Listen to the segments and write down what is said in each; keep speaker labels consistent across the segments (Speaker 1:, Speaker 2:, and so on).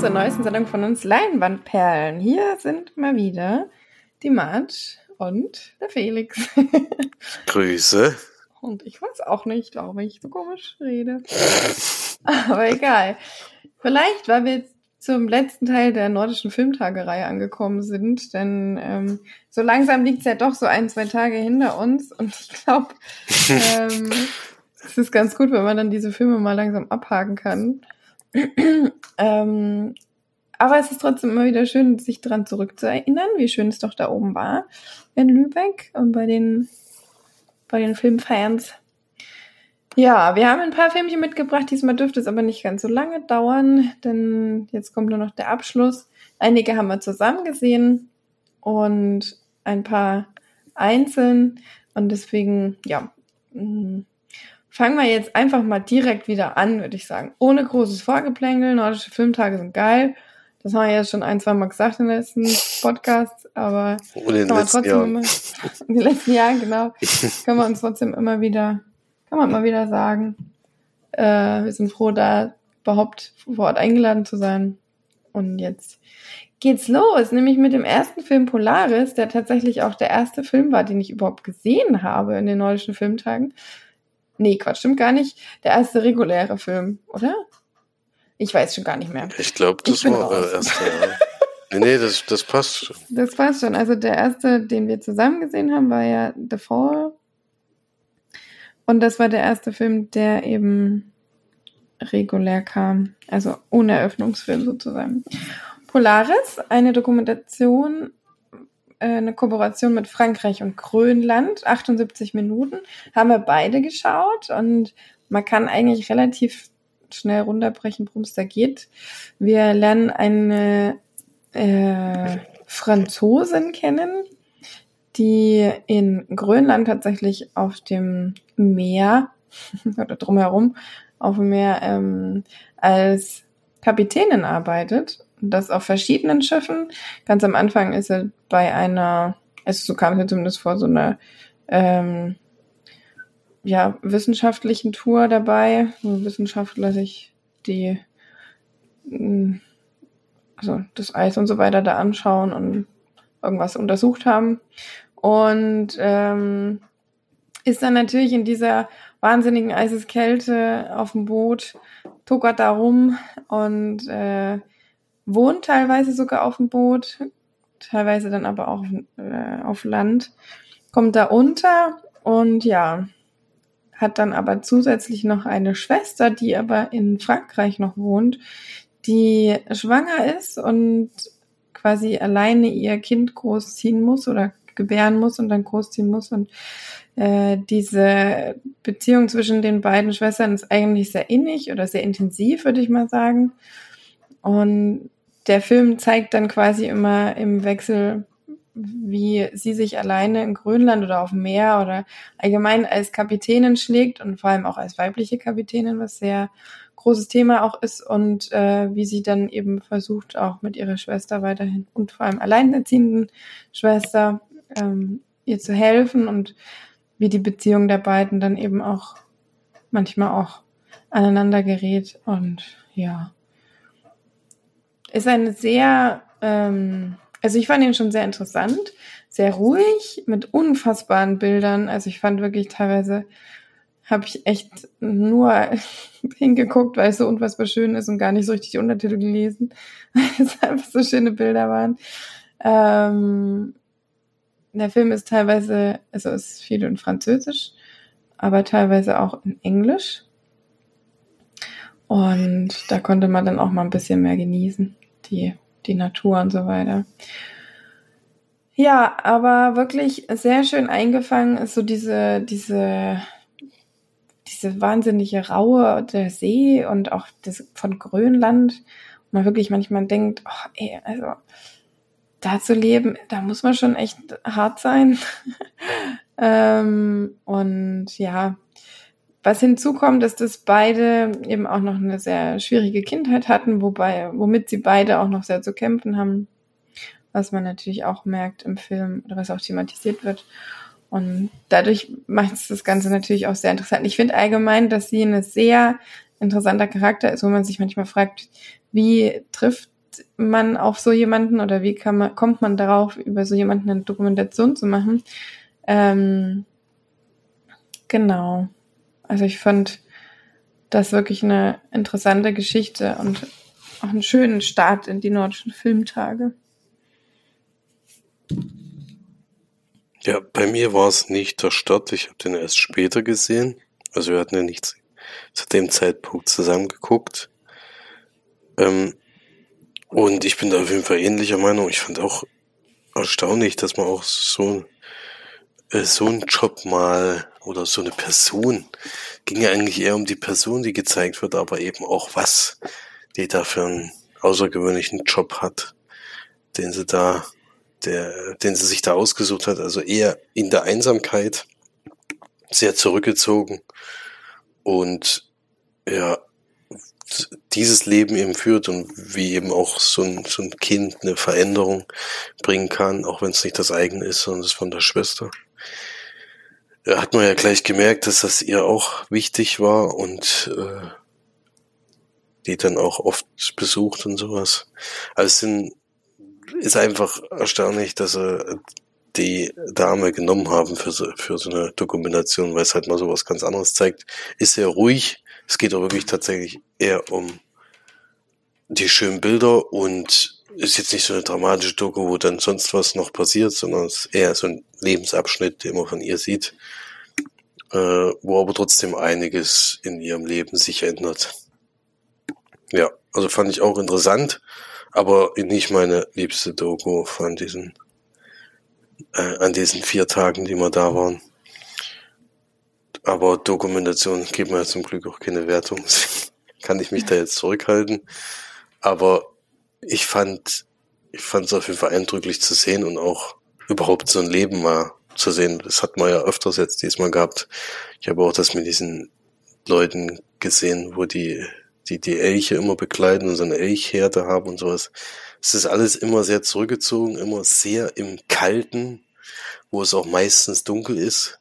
Speaker 1: zur neuesten Sendung von uns Leinwandperlen. Hier sind mal wieder die Marge und der Felix.
Speaker 2: Grüße.
Speaker 1: Und ich weiß auch nicht, glaube ich, so komisch rede. Aber egal. Vielleicht, weil wir jetzt zum letzten Teil der nordischen Filmtagerei angekommen sind, denn ähm, so langsam liegt es ja doch so ein, zwei Tage hinter uns und ich glaube, ähm, es ist ganz gut, wenn man dann diese Filme mal langsam abhaken kann. Ähm, aber es ist trotzdem immer wieder schön, sich daran zurückzuerinnern, wie schön es doch da oben war in Lübeck und bei den, bei den Filmfans. Ja, wir haben ein paar Filmchen mitgebracht. Diesmal dürfte es aber nicht ganz so lange dauern, denn jetzt kommt nur noch der Abschluss. Einige haben wir zusammen gesehen und ein paar einzeln. Und deswegen, ja, mm, fangen wir jetzt einfach mal direkt wieder an, würde ich sagen. Ohne großes Vorgeplänkel. Nordische Filmtage sind geil. Das haben wir ja schon ein, zwei Mal gesagt in den letzten Podcasts, aber
Speaker 2: in den letzten
Speaker 1: Jahren. Immer, in den letzten Jahren, genau, können wir uns trotzdem immer wieder, kann man mal wieder sagen. Äh, wir sind froh, da überhaupt vor Ort eingeladen zu sein. Und jetzt geht's los, nämlich mit dem ersten Film Polaris, der tatsächlich auch der erste Film war, den ich überhaupt gesehen habe in den nordischen Filmtagen. Nee, Quatsch, stimmt gar nicht. Der erste reguläre Film, oder? Ich weiß schon gar nicht mehr.
Speaker 2: Ich glaube, das ich war der erste. nee, nee, das, das passt schon.
Speaker 1: Das passt schon. Also der erste, den wir zusammen gesehen haben, war ja The Fall. Und das war der erste Film, der eben regulär kam. Also ohne Eröffnungsfilm sozusagen. Polaris, eine Dokumentation eine Kooperation mit Frankreich und Grönland, 78 Minuten, haben wir beide geschaut und man kann eigentlich relativ schnell runterbrechen, worum es da geht. Wir lernen eine äh, Franzosin kennen, die in Grönland tatsächlich auf dem Meer oder drumherum auf dem Meer ähm, als Kapitänin arbeitet das auf verschiedenen Schiffen. Ganz am Anfang ist er bei einer, also so kam es mir zumindest vor, so einer ähm, ja, wissenschaftlichen Tour dabei, wo Wissenschaftler sich die mm, also das Eis und so weiter da anschauen und irgendwas untersucht haben. Und ähm, ist dann natürlich in dieser wahnsinnigen Eiseskälte auf dem Boot, tuckert da rum und äh, wohnt teilweise sogar auf dem Boot, teilweise dann aber auch äh, auf Land, kommt da unter und ja, hat dann aber zusätzlich noch eine Schwester, die aber in Frankreich noch wohnt, die schwanger ist und quasi alleine ihr Kind großziehen muss oder gebären muss und dann großziehen muss. Und äh, diese Beziehung zwischen den beiden Schwestern ist eigentlich sehr innig oder sehr intensiv, würde ich mal sagen. Und der Film zeigt dann quasi immer im Wechsel, wie sie sich alleine in Grönland oder auf dem Meer oder allgemein als Kapitänin schlägt und vor allem auch als weibliche Kapitänin, was sehr großes Thema auch ist und äh, wie sie dann eben versucht, auch mit ihrer Schwester weiterhin und vor allem alleinerziehenden Schwester ähm, ihr zu helfen und wie die Beziehung der beiden dann eben auch manchmal auch aneinander gerät und ja ist eine sehr, ähm, also ich fand ihn schon sehr interessant, sehr ruhig, mit unfassbaren Bildern. Also ich fand wirklich teilweise, habe ich echt nur hingeguckt, weil es so unfassbar schön ist und gar nicht so richtig die Untertitel gelesen, weil es einfach so schöne Bilder waren. Ähm, der Film ist teilweise, also ist viel in Französisch, aber teilweise auch in Englisch. Und da konnte man dann auch mal ein bisschen mehr genießen die, die Natur und so weiter. Ja, aber wirklich sehr schön eingefangen ist so diese, diese, diese wahnsinnige Raue der See und auch das von Grönland. Man wirklich manchmal denkt, oh, ey, also da zu leben, da muss man schon echt hart sein. ähm, und ja, was hinzukommt, ist, dass beide eben auch noch eine sehr schwierige Kindheit hatten, wobei, womit sie beide auch noch sehr zu kämpfen haben, was man natürlich auch merkt im Film oder was auch thematisiert wird. Und dadurch macht es das Ganze natürlich auch sehr interessant. Ich finde allgemein, dass sie eine sehr interessanter Charakter ist, wo man sich manchmal fragt, wie trifft man auf so jemanden oder wie kann man, kommt man darauf, über so jemanden eine Dokumentation zu machen. Ähm, genau. Also ich fand das wirklich eine interessante Geschichte und auch einen schönen Start in die nordischen Filmtage.
Speaker 2: Ja, bei mir war es nicht der Start. Ich habe den erst später gesehen. Also wir hatten ja nicht zu dem Zeitpunkt zusammengeguckt. Ähm, und ich bin da auf jeden Fall ähnlicher Meinung. Ich fand auch erstaunlich, dass man auch so, äh, so einen Job mal oder so eine Person, ging ja eigentlich eher um die Person, die gezeigt wird, aber eben auch was die da für einen außergewöhnlichen Job hat, den sie da, der, den sie sich da ausgesucht hat. Also eher in der Einsamkeit, sehr zurückgezogen und ja, dieses Leben eben führt und wie eben auch so ein, so ein Kind eine Veränderung bringen kann, auch wenn es nicht das eigene ist, sondern das von der Schwester. Da hat man ja gleich gemerkt, dass das ihr auch wichtig war und äh, die dann auch oft besucht und sowas. Also es sind, ist einfach erstaunlich, dass sie die Dame genommen haben für so, für so eine Dokumentation, weil es halt mal sowas ganz anderes zeigt. Ist sehr ruhig, es geht auch wirklich tatsächlich eher um die schönen Bilder und ist jetzt nicht so eine dramatische Doku, wo dann sonst was noch passiert, sondern es ist eher so ein Lebensabschnitt, den man von ihr sieht, äh, wo aber trotzdem einiges in ihrem Leben sich ändert. Ja, also fand ich auch interessant, aber nicht meine liebste Doku von diesen, äh, an diesen vier Tagen, die wir da waren. Aber Dokumentation gibt mir zum Glück auch keine Wertung. Kann ich mich da jetzt zurückhalten. Aber ich fand, ich fand es auf jeden Fall eindrücklich zu sehen und auch überhaupt so ein Leben mal zu sehen. Das hat man ja öfters jetzt diesmal gehabt. Ich habe auch das mit diesen Leuten gesehen, wo die, die die Elche immer begleiten und so eine Elchherde haben und sowas. Es ist alles immer sehr zurückgezogen, immer sehr im Kalten, wo es auch meistens dunkel ist.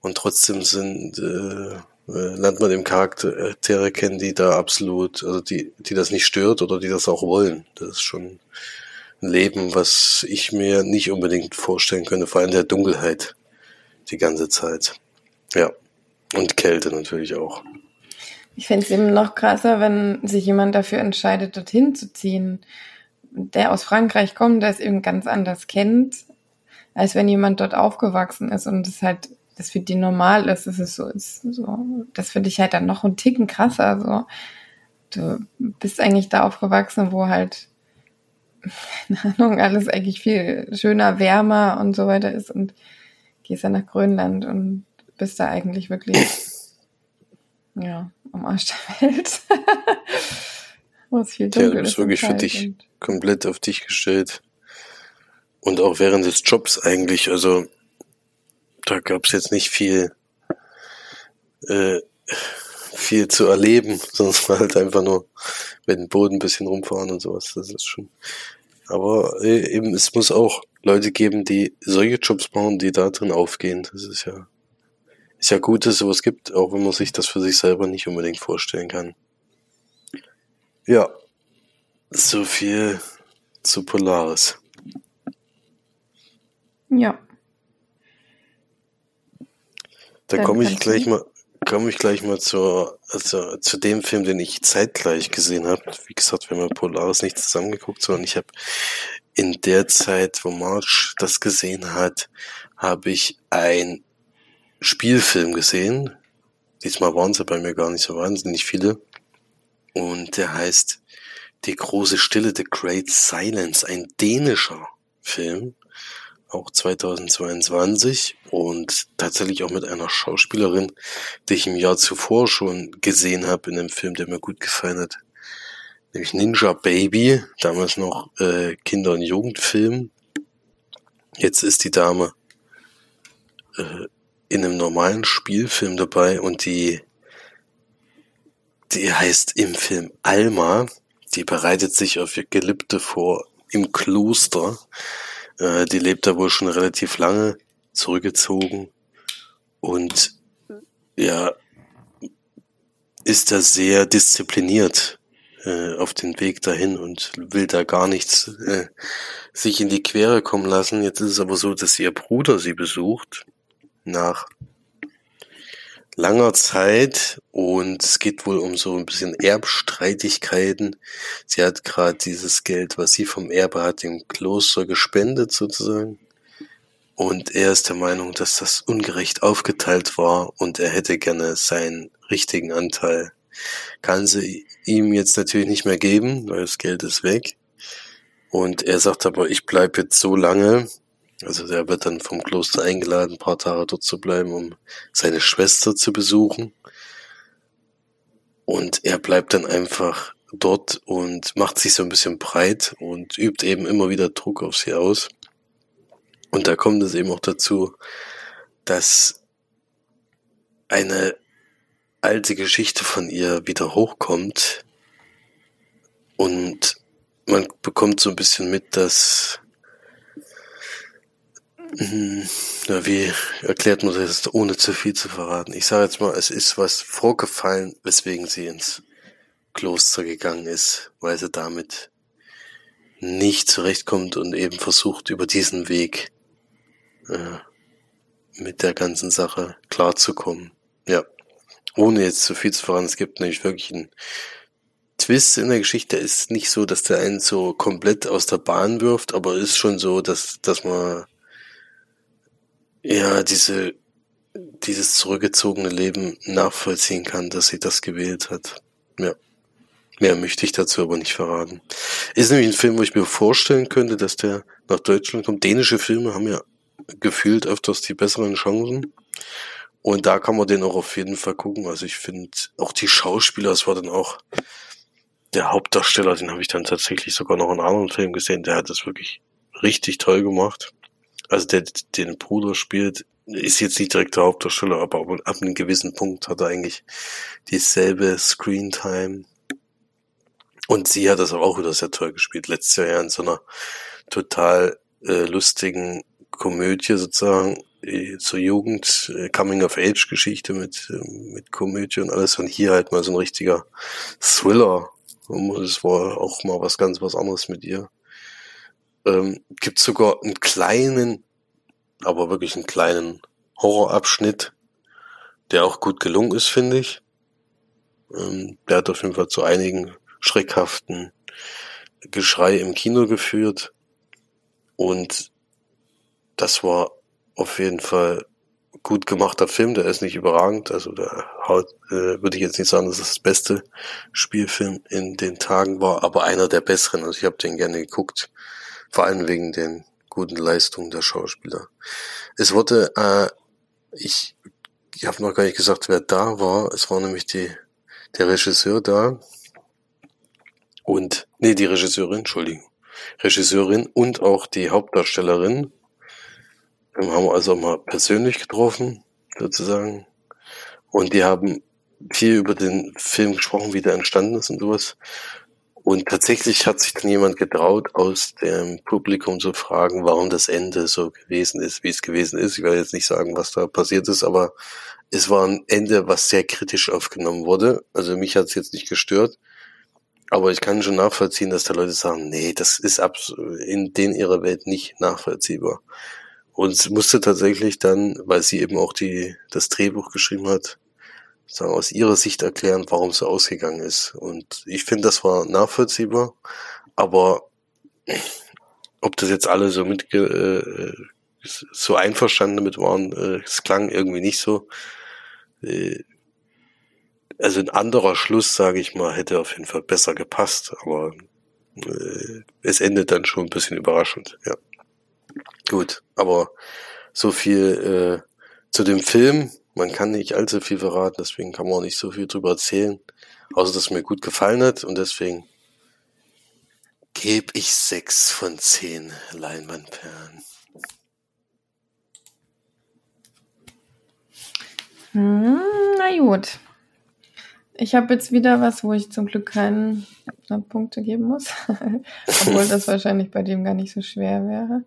Speaker 2: Und trotzdem sind, äh, lernt man dem Charaktere kennen, die da absolut, also die, die das nicht stört oder die das auch wollen. Das ist schon ein Leben, was ich mir nicht unbedingt vorstellen könnte, vor allem der Dunkelheit die ganze Zeit. Ja. Und Kälte natürlich auch.
Speaker 1: Ich fände es eben noch krasser, wenn sich jemand dafür entscheidet, dorthin zu ziehen, der aus Frankreich kommt, der es eben ganz anders kennt, als wenn jemand dort aufgewachsen ist und es halt das für die normal ist, das ist so, ist so, das finde ich halt dann noch einen Ticken krasser, so. Du bist eigentlich da aufgewachsen, wo halt, keine Ahnung, alles eigentlich viel schöner, wärmer und so weiter ist und gehst dann nach Grönland und bist da eigentlich wirklich, ja, am Arsch der Welt.
Speaker 2: wo es viel dunkel ja, du bist wirklich für dich komplett auf dich gestellt. Und auch während des Jobs eigentlich, also da gab es jetzt nicht viel, äh, viel zu erleben, sonst war halt einfach nur mit dem Boden ein bisschen rumfahren und sowas. Das ist schon. Aber äh, eben, es muss auch Leute geben, die solche Jobs machen, die da drin aufgehen. Das ist ja, ist ja gut, dass es sowas gibt, auch wenn man sich das für sich selber nicht unbedingt vorstellen kann. Ja, so viel zu Polaris.
Speaker 1: Ja.
Speaker 2: Da komme ich gleich mal, komme ich gleich mal zur, also zu dem Film, den ich zeitgleich gesehen habe. Wie gesagt, wir haben Polaris nicht zusammengeguckt, sondern ich habe in der Zeit, wo March das gesehen hat, habe ich ein Spielfilm gesehen. Diesmal waren es ja bei mir gar nicht so wahnsinnig viele. Und der heißt Die große Stille, The Great Silence, ein dänischer Film auch 2022 und tatsächlich auch mit einer Schauspielerin, die ich im Jahr zuvor schon gesehen habe in einem Film, der mir gut gefallen hat, nämlich Ninja Baby, damals noch äh, Kinder- und Jugendfilm. Jetzt ist die Dame äh, in einem normalen Spielfilm dabei und die die heißt im Film Alma. Die bereitet sich auf ihr Geliebte vor im Kloster äh, die lebt da wohl schon relativ lange, zurückgezogen. Und ja, ist er sehr diszipliniert äh, auf den Weg dahin und will da gar nichts äh, sich in die Quere kommen lassen. Jetzt ist es aber so, dass ihr Bruder sie besucht nach langer Zeit und es geht wohl um so ein bisschen Erbstreitigkeiten. Sie hat gerade dieses Geld, was sie vom Erbe hat, dem Kloster gespendet sozusagen. Und er ist der Meinung, dass das ungerecht aufgeteilt war und er hätte gerne seinen richtigen Anteil. Kann sie ihm jetzt natürlich nicht mehr geben, weil das Geld ist weg. Und er sagt aber, ich bleibe jetzt so lange, also der wird dann vom Kloster eingeladen, ein paar Tage dort zu bleiben, um seine Schwester zu besuchen. Und er bleibt dann einfach dort und macht sich so ein bisschen breit und übt eben immer wieder Druck auf sie aus. Und da kommt es eben auch dazu, dass eine alte Geschichte von ihr wieder hochkommt und man bekommt so ein bisschen mit, dass hm, ja, wie erklärt man das, ohne zu viel zu verraten? Ich sage jetzt mal, es ist was vorgefallen, weswegen sie ins Kloster gegangen ist, weil sie damit nicht zurechtkommt und eben versucht, über diesen Weg äh, mit der ganzen Sache klarzukommen. Ja, ohne jetzt zu viel zu verraten, es gibt nämlich wirklich einen Twist in der Geschichte. Ist nicht so, dass der einen so komplett aus der Bahn wirft, aber ist schon so, dass, dass man ja, diese, dieses zurückgezogene Leben nachvollziehen kann, dass sie das gewählt hat. Ja. Mehr möchte ich dazu aber nicht verraten. Ist nämlich ein Film, wo ich mir vorstellen könnte, dass der nach Deutschland kommt. Dänische Filme haben ja gefühlt öfters die besseren Chancen. Und da kann man den auch auf jeden Fall gucken. Also ich finde auch die Schauspieler, es war dann auch der Hauptdarsteller, den habe ich dann tatsächlich sogar noch in anderen Film gesehen, der hat das wirklich richtig toll gemacht also der den Bruder spielt, ist jetzt nicht direkt der Hauptdarsteller, aber ab einem gewissen Punkt hat er eigentlich dieselbe Screentime. Und sie hat das auch wieder sehr toll gespielt. Letztes Jahr in so einer total äh, lustigen Komödie sozusagen äh, zur Jugend, äh, Coming-of-Age-Geschichte mit, äh, mit Komödie und alles. Und hier halt mal so ein richtiger Thriller. Es war auch mal was ganz was anderes mit ihr. Ähm, gibt sogar einen kleinen, aber wirklich einen kleinen Horrorabschnitt, der auch gut gelungen ist, finde ich. Ähm, der hat auf jeden Fall zu einigen schreckhaften Geschrei im Kino geführt. Und das war auf jeden Fall gut gemachter Film. Der ist nicht überragend. Also da haut, äh, würde ich jetzt nicht sagen, dass es das beste Spielfilm in den Tagen war, aber einer der besseren. Also ich habe den gerne geguckt. Vor allem wegen den guten Leistungen der Schauspieler. Es wurde, äh, ich, ich habe noch gar nicht gesagt, wer da war. Es war nämlich die, der Regisseur da und, nee, die Regisseurin, Entschuldigung. Regisseurin und auch die Hauptdarstellerin. Wir haben also auch mal persönlich getroffen, sozusagen. Und die haben viel über den Film gesprochen, wie der entstanden ist und sowas. Und tatsächlich hat sich dann jemand getraut, aus dem Publikum zu fragen, warum das Ende so gewesen ist, wie es gewesen ist. Ich werde jetzt nicht sagen, was da passiert ist, aber es war ein Ende, was sehr kritisch aufgenommen wurde. Also mich hat es jetzt nicht gestört. Aber ich kann schon nachvollziehen, dass da Leute sagen, nee, das ist in den ihrer Welt nicht nachvollziehbar. Und es musste tatsächlich dann, weil sie eben auch die, das Drehbuch geschrieben hat, sagen, aus ihrer Sicht erklären, warum es so ausgegangen ist. Und ich finde, das war nachvollziehbar, aber ob das jetzt alle so mit äh, so einverstanden damit waren, äh, es klang irgendwie nicht so. Äh, also ein anderer Schluss, sage ich mal, hätte auf jeden Fall besser gepasst, aber äh, es endet dann schon ein bisschen überraschend, ja. Gut, aber so viel äh, zu dem Film man kann nicht allzu viel verraten, deswegen kann man auch nicht so viel drüber erzählen. Außer, dass es mir gut gefallen hat und deswegen gebe ich sechs von zehn Leinwandperlen.
Speaker 1: Hm, na gut. Ich habe jetzt wieder was, wo ich zum Glück keinen Punkte geben muss. Obwohl das wahrscheinlich bei dem gar nicht so schwer wäre.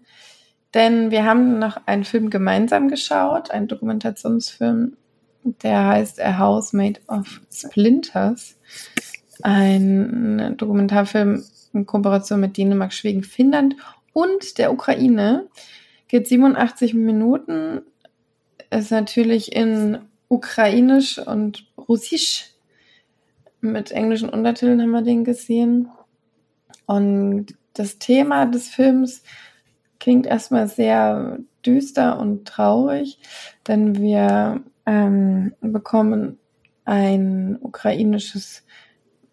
Speaker 1: Denn wir haben noch einen Film gemeinsam geschaut, einen Dokumentationsfilm der heißt A House Made of Splinters. Ein Dokumentarfilm in Kooperation mit Dänemark, Schweden, Finnland und der Ukraine. Geht 87 Minuten. Ist natürlich in Ukrainisch und Russisch. Mit englischen Untertiteln haben wir den gesehen. Und das Thema des Films klingt erstmal sehr düster und traurig, denn wir ähm, bekommen ein ukrainisches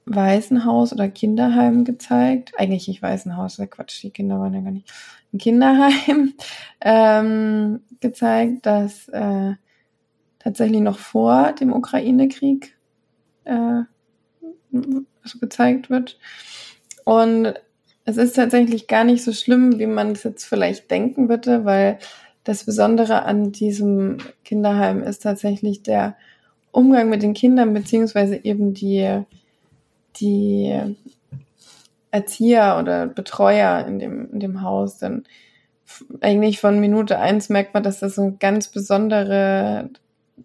Speaker 1: Waisenhaus oder Kinderheim gezeigt. Eigentlich nicht Waisenhaus, der Quatsch, die Kinder waren ja gar nicht. Ein Kinderheim ähm, gezeigt, das äh, tatsächlich noch vor dem Ukraine-Krieg äh, gezeigt wird. Und es ist tatsächlich gar nicht so schlimm, wie man es jetzt vielleicht denken würde, weil das Besondere an diesem Kinderheim ist tatsächlich der Umgang mit den Kindern, beziehungsweise eben die, die Erzieher oder Betreuer in dem, in dem Haus. Denn eigentlich von Minute eins merkt man, dass das so eine ganz besondere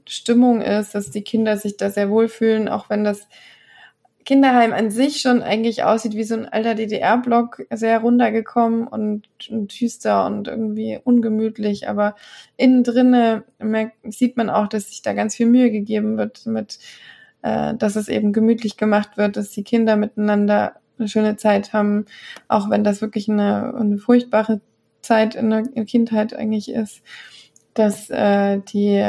Speaker 1: Stimmung ist, dass die Kinder sich da sehr wohlfühlen, auch wenn das Kinderheim an sich schon eigentlich aussieht wie so ein alter DDR-Block, sehr runtergekommen und, und düster und irgendwie ungemütlich. Aber innen drinne sieht man auch, dass sich da ganz viel Mühe gegeben wird, mit, äh, dass es eben gemütlich gemacht wird, dass die Kinder miteinander eine schöne Zeit haben, auch wenn das wirklich eine, eine furchtbare Zeit in der Kindheit eigentlich ist dass äh, die,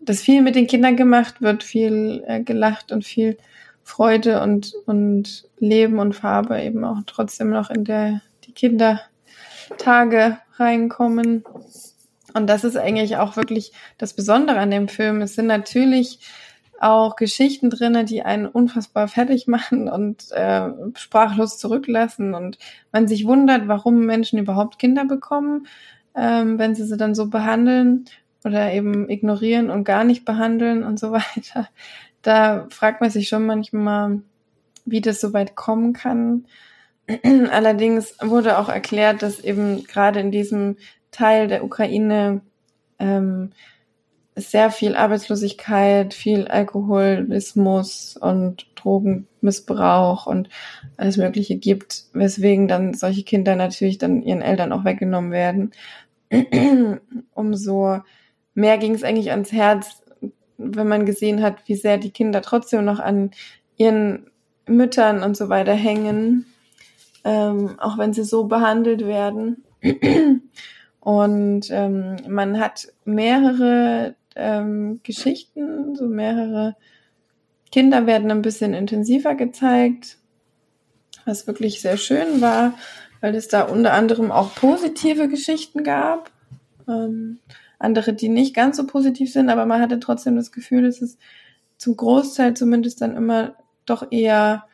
Speaker 1: dass viel mit den Kindern gemacht wird, viel äh, gelacht und viel Freude und, und Leben und Farbe eben auch trotzdem noch in der, die Kindertage reinkommen. Und das ist eigentlich auch wirklich das Besondere an dem Film. Es sind natürlich auch Geschichten drinne, die einen unfassbar fertig machen und äh, sprachlos zurücklassen und man sich wundert, warum Menschen überhaupt Kinder bekommen, ähm, wenn sie sie dann so behandeln oder eben ignorieren und gar nicht behandeln und so weiter da fragt man sich schon manchmal, wie das so weit kommen kann. Allerdings wurde auch erklärt, dass eben gerade in diesem Teil der Ukraine ähm, sehr viel Arbeitslosigkeit, viel Alkoholismus und Drogenmissbrauch und alles Mögliche gibt, weswegen dann solche Kinder natürlich dann ihren Eltern auch weggenommen werden. Umso mehr ging es eigentlich ans Herz, wenn man gesehen hat, wie sehr die Kinder trotzdem noch an ihren Müttern und so weiter hängen, ähm, auch wenn sie so behandelt werden. Und ähm, man hat mehrere ähm, Geschichten, so mehrere Kinder werden ein bisschen intensiver gezeigt, was wirklich sehr schön war, weil es da unter anderem auch positive Geschichten gab. Ähm, andere, die nicht ganz so positiv sind, aber man hatte trotzdem das Gefühl, dass es zum Großteil zumindest dann immer doch eher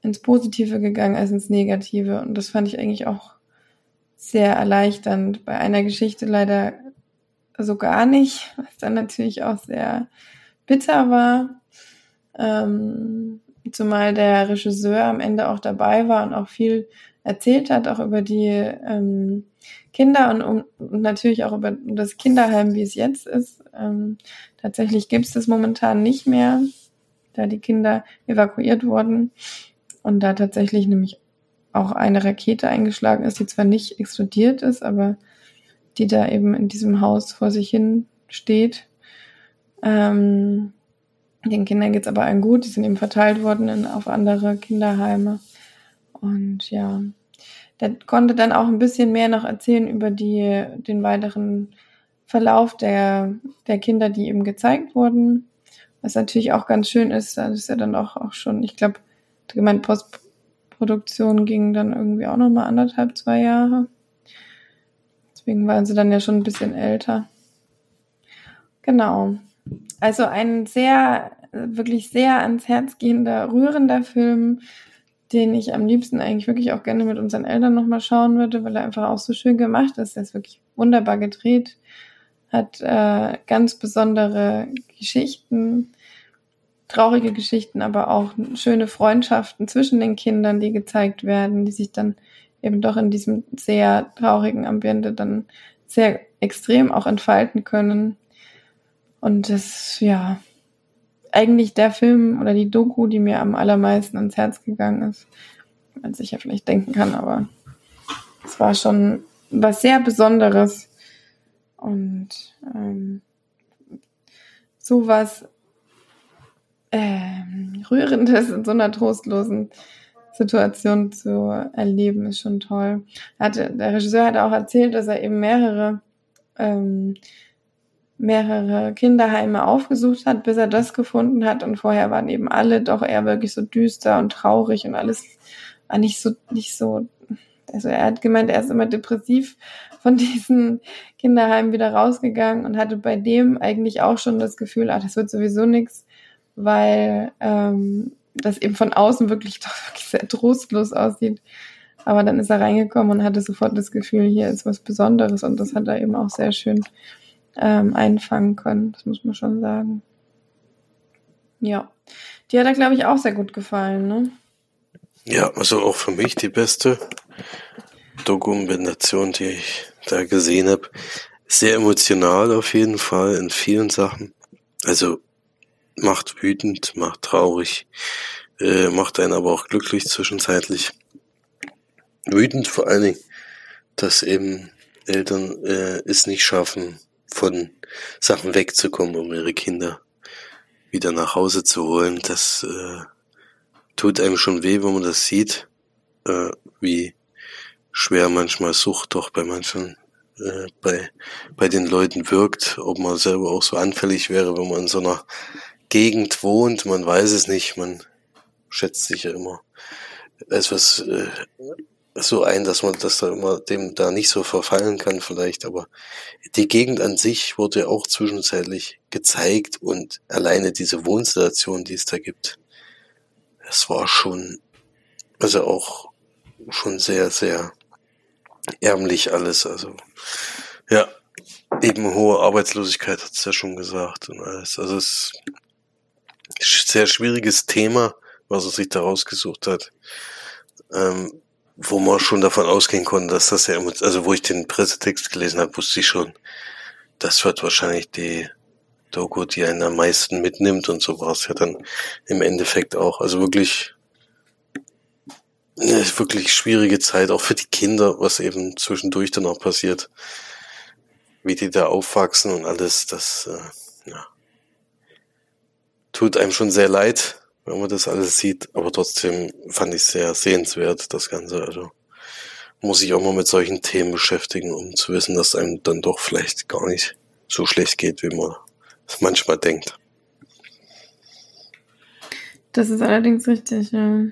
Speaker 1: ins Positive gegangen als ins Negative. Und das fand ich eigentlich auch sehr erleichternd. Bei einer Geschichte leider so gar nicht, was dann natürlich auch sehr bitter war. Ähm, zumal der Regisseur am Ende auch dabei war und auch viel erzählt hat, auch über die ähm, Kinder und, um, und natürlich auch über das Kinderheim, wie es jetzt ist. Ähm, tatsächlich gibt es das momentan nicht mehr, da die Kinder evakuiert wurden und da tatsächlich nämlich auch eine Rakete eingeschlagen ist, die zwar nicht explodiert ist, aber die da eben in diesem Haus vor sich hin steht. Ähm, den Kindern geht's aber allen gut, die sind eben verteilt worden in, auf andere Kinderheime. Und ja, der konnte dann auch ein bisschen mehr noch erzählen über die, den weiteren Verlauf der, der Kinder, die eben gezeigt wurden. Was natürlich auch ganz schön ist, da ist ja dann auch, auch schon, ich glaube, gemeint Postproduktion ging dann irgendwie auch noch mal anderthalb, zwei Jahre. Deswegen waren sie dann ja schon ein bisschen älter. Genau. Also ein sehr, wirklich sehr ans Herz gehender, rührender Film, den ich am liebsten eigentlich wirklich auch gerne mit unseren Eltern nochmal schauen würde, weil er einfach auch so schön gemacht ist. Er ist wirklich wunderbar gedreht, hat äh, ganz besondere Geschichten, traurige Geschichten, aber auch schöne Freundschaften zwischen den Kindern, die gezeigt werden, die sich dann eben doch in diesem sehr traurigen Ambiente dann sehr extrem auch entfalten können. Und das, ja, eigentlich der Film oder die Doku, die mir am allermeisten ans Herz gegangen ist. Man sich ja vielleicht denken kann, aber es war schon was sehr Besonderes. Und ähm, sowas ähm, Rührendes in so einer trostlosen Situation zu erleben, ist schon toll. Hatte, der Regisseur hat auch erzählt, dass er eben mehrere ähm, mehrere Kinderheime aufgesucht hat, bis er das gefunden hat. Und vorher waren eben alle doch eher wirklich so düster und traurig und alles nicht so, nicht so. Also er hat gemeint, er ist immer depressiv von diesen Kinderheimen wieder rausgegangen und hatte bei dem eigentlich auch schon das Gefühl, ach, das wird sowieso nichts, weil ähm, das eben von außen wirklich doch wirklich sehr trostlos aussieht. Aber dann ist er reingekommen und hatte sofort das Gefühl, hier ist was Besonderes und das hat er eben auch sehr schön ähm, einfangen können. Das muss man schon sagen. Ja. Die hat er, glaube ich, auch sehr gut gefallen, ne?
Speaker 2: Ja, also auch für mich die beste Dokumentation, die ich da gesehen habe. Sehr emotional auf jeden Fall in vielen Sachen. Also macht wütend, macht traurig, äh, macht einen aber auch glücklich zwischenzeitlich. Wütend vor allen Dingen, dass eben Eltern äh, es nicht schaffen, von Sachen wegzukommen, um ihre Kinder wieder nach Hause zu holen. Das äh, tut einem schon weh, wenn man das sieht, äh, wie schwer manchmal Sucht doch bei manchen äh, bei, bei den Leuten wirkt, ob man selber auch so anfällig wäre, wenn man in so einer Gegend wohnt, man weiß es nicht, man schätzt sich ja immer etwas äh, so ein, dass man das da immer dem da nicht so verfallen kann vielleicht, aber die Gegend an sich wurde auch zwischenzeitlich gezeigt und alleine diese Wohnsituation, die es da gibt, es war schon, also auch schon sehr, sehr ärmlich alles, also ja, eben hohe Arbeitslosigkeit hat es ja schon gesagt und alles, also es ist ein sehr schwieriges Thema, was er sich da rausgesucht hat. Ähm, wo man schon davon ausgehen konnte, dass das ja, also wo ich den Pressetext gelesen habe, wusste ich schon, das wird wahrscheinlich die Doku, die einen am meisten mitnimmt und so war es ja dann im Endeffekt auch. Also wirklich, wirklich schwierige Zeit, auch für die Kinder, was eben zwischendurch dann auch passiert, wie die da aufwachsen und alles, das, äh, ja, tut einem schon sehr leid, wenn man das alles sieht. Aber trotzdem fand ich sehr sehenswert, das Ganze. Also muss ich auch mal mit solchen Themen beschäftigen, um zu wissen, dass einem dann doch vielleicht gar nicht so schlecht geht, wie man es manchmal denkt.
Speaker 1: Das ist allerdings richtig, ja.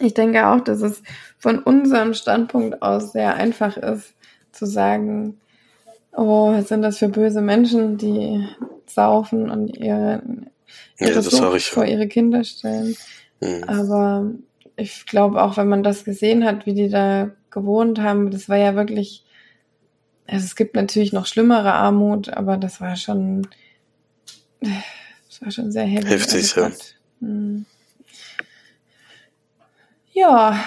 Speaker 1: Ich denke auch, dass es von unserem Standpunkt aus sehr einfach ist, zu sagen, oh, was sind das für böse Menschen, die saufen und ihre ihre ja, Sucht ich, vor ihre Kinder stellen. Mhm. Aber ich glaube auch, wenn man das gesehen hat, wie die da gewohnt haben, das war ja wirklich, also es gibt natürlich noch schlimmere Armut, aber das war schon, das war schon sehr heavy.
Speaker 2: Heftig, ja. Mhm.
Speaker 1: Ja,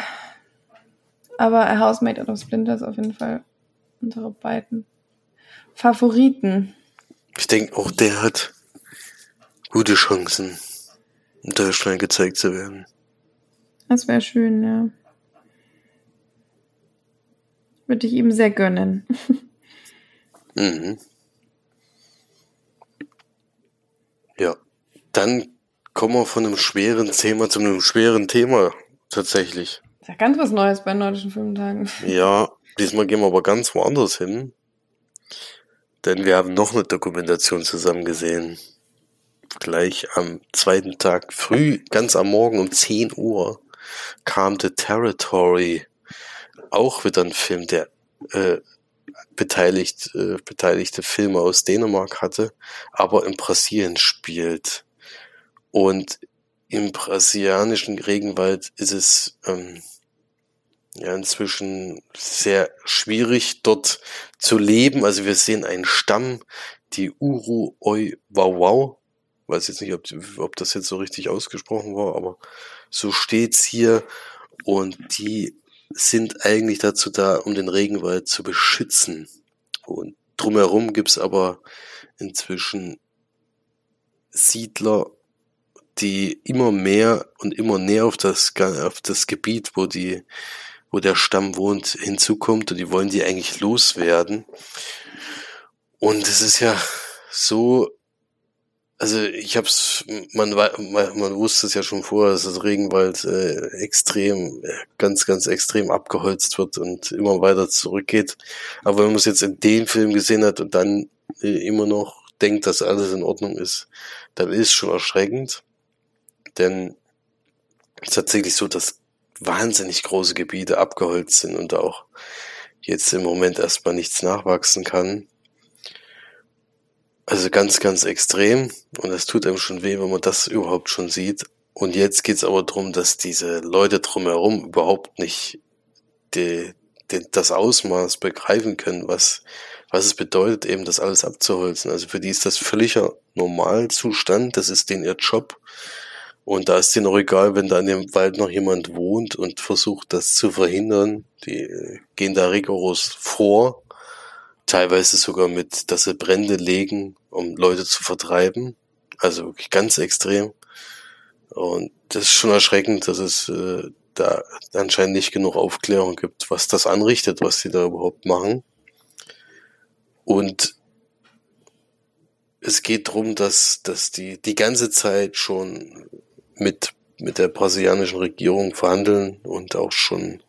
Speaker 1: aber A Housemate out of Splinters auf jeden Fall unsere beiden Favoriten.
Speaker 2: Ich denke auch, der hat gute Chancen, in Deutschland gezeigt zu werden.
Speaker 1: Das wäre schön, ja. Würde ich ihm sehr gönnen.
Speaker 2: mhm. Ja, dann kommen wir von einem schweren Thema zu einem schweren Thema tatsächlich.
Speaker 1: ist ja ganz was Neues bei Nordischen Filmtagen.
Speaker 2: Ja, diesmal gehen wir aber ganz woanders hin. Denn wir haben noch eine Dokumentation zusammen gesehen gleich am zweiten Tag früh, ganz am Morgen um 10 Uhr, kam The Territory. Auch wieder ein Film, der äh, beteiligt, äh, beteiligte Filme aus Dänemark hatte, aber in Brasilien spielt. Und im brasilianischen Regenwald ist es ähm, ja inzwischen sehr schwierig dort zu leben. Also wir sehen einen Stamm, die Uru Oi Wow Wow weiß jetzt nicht, ob, ob das jetzt so richtig ausgesprochen war, aber so steht's hier. Und die sind eigentlich dazu da, um den Regenwald zu beschützen. Und drumherum gibt's aber inzwischen Siedler, die immer mehr und immer näher auf das, auf das Gebiet, wo die, wo der Stamm wohnt, hinzukommt und die wollen die eigentlich loswerden. Und es ist ja so also ich hab's, man, man, man wusste es ja schon vorher, dass das Regenwald äh, extrem, ganz, ganz extrem abgeholzt wird und immer weiter zurückgeht. Aber wenn man es jetzt in dem Film gesehen hat und dann äh, immer noch denkt, dass alles in Ordnung ist, dann ist es schon erschreckend. Denn es ist tatsächlich so, dass wahnsinnig große Gebiete abgeholzt sind und auch jetzt im Moment erstmal nichts nachwachsen kann. Also ganz, ganz extrem. Und es tut einem schon weh, wenn man das überhaupt schon sieht. Und jetzt geht's aber darum, dass diese Leute drumherum überhaupt nicht die, die, das Ausmaß begreifen können, was, was es bedeutet, eben das alles abzuholzen. Also für die ist das völliger Normalzustand, das ist denen ihr Job. Und da ist denen auch egal, wenn da in dem Wald noch jemand wohnt und versucht, das zu verhindern. Die gehen da rigoros vor teilweise sogar mit, dass sie Brände legen, um Leute zu vertreiben. Also wirklich ganz extrem. Und das ist schon erschreckend, dass es äh, da anscheinend nicht genug Aufklärung gibt, was das anrichtet, was sie da überhaupt machen. Und es geht darum, dass, dass die die ganze Zeit schon mit, mit der brasilianischen Regierung verhandeln und auch schon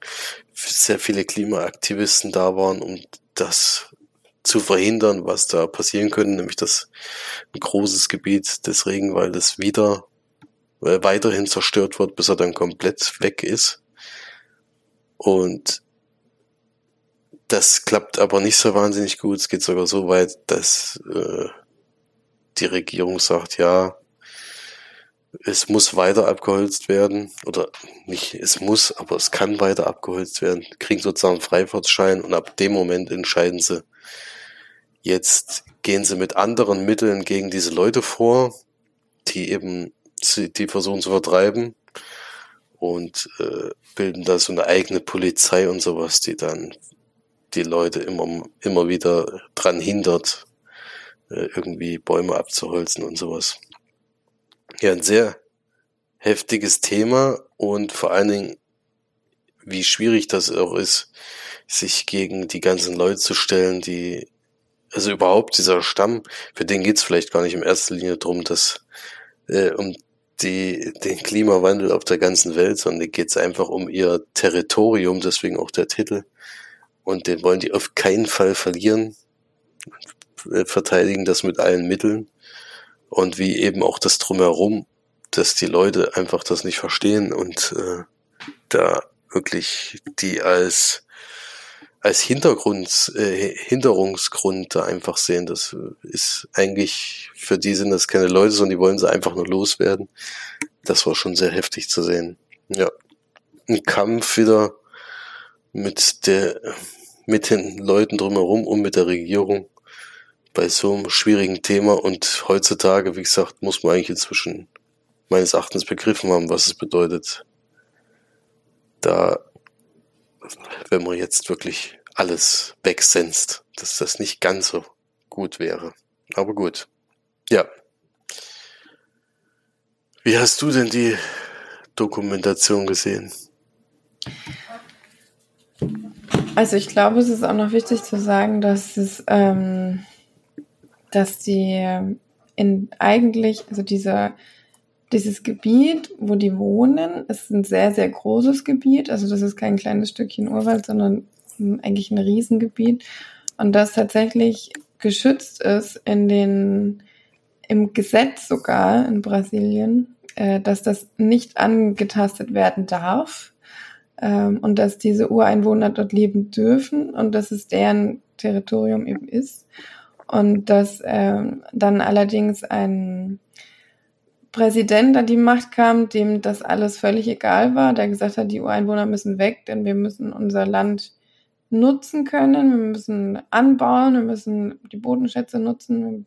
Speaker 2: sehr viele Klimaaktivisten da waren, um das zu verhindern, was da passieren könnte, nämlich dass ein großes Gebiet des Regenwaldes wieder äh, weiterhin zerstört wird, bis er dann komplett weg ist. Und das klappt aber nicht so wahnsinnig gut. Es geht sogar so weit, dass äh, die Regierung sagt, ja, es muss weiter abgeholzt werden. Oder nicht, es muss, aber es kann weiter abgeholzt werden. Kriegen sozusagen Freifahrtschein und ab dem Moment entscheiden sie, Jetzt gehen sie mit anderen Mitteln gegen diese Leute vor, die eben die versuchen zu vertreiben und äh, bilden da so eine eigene Polizei und sowas, die dann die Leute immer, immer wieder dran hindert, äh, irgendwie Bäume abzuholzen und sowas. Ja, ein sehr heftiges Thema und vor allen Dingen, wie schwierig das auch ist, sich gegen die ganzen Leute zu stellen, die also überhaupt dieser Stamm, für den geht's vielleicht gar nicht in erster Linie drum, dass äh, um die, den Klimawandel auf der ganzen Welt, sondern geht's einfach um ihr Territorium, deswegen auch der Titel. Und den wollen die auf keinen Fall verlieren, äh, verteidigen das mit allen Mitteln. Und wie eben auch das drumherum, dass die Leute einfach das nicht verstehen und äh, da wirklich die als als Hintergrund, äh, Hinderungsgrund da einfach sehen. Das ist eigentlich, für die sind das keine Leute, sondern die wollen sie einfach nur loswerden. Das war schon sehr heftig zu sehen. Ja. Ein Kampf wieder mit der, mit den Leuten drumherum und mit der Regierung bei so einem schwierigen Thema. Und heutzutage, wie gesagt, muss man eigentlich inzwischen meines Erachtens begriffen haben, was es bedeutet, da wenn man jetzt wirklich alles wegsenzt, dass das nicht ganz so gut wäre. Aber gut. Ja. Wie hast du denn die Dokumentation gesehen?
Speaker 1: Also ich glaube, es ist auch noch wichtig zu sagen, dass es, ähm, dass die in eigentlich, also dieser dieses Gebiet, wo die wohnen, ist ein sehr, sehr großes Gebiet. Also das ist kein kleines Stückchen Urwald, sondern eigentlich ein Riesengebiet. Und das tatsächlich geschützt ist in den, im Gesetz sogar in Brasilien, äh, dass das nicht angetastet werden darf. Ähm, und dass diese Ureinwohner dort leben dürfen und dass es deren Territorium eben ist. Und dass ähm, dann allerdings ein Präsident an die Macht kam, dem das alles völlig egal war, der gesagt hat, die Ureinwohner müssen weg, denn wir müssen unser Land nutzen können, wir müssen anbauen, wir müssen die Bodenschätze nutzen,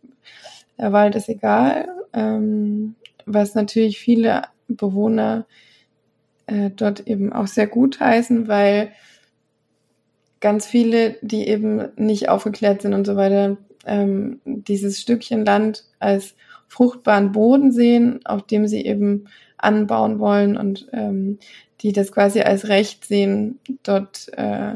Speaker 1: der Wald ist egal, ähm, was natürlich viele Bewohner äh, dort eben auch sehr gut heißen, weil ganz viele, die eben nicht aufgeklärt sind und so weiter, ähm, dieses Stückchen Land als fruchtbaren Boden sehen, auf dem sie eben anbauen wollen und ähm, die das quasi als Recht sehen, dort äh,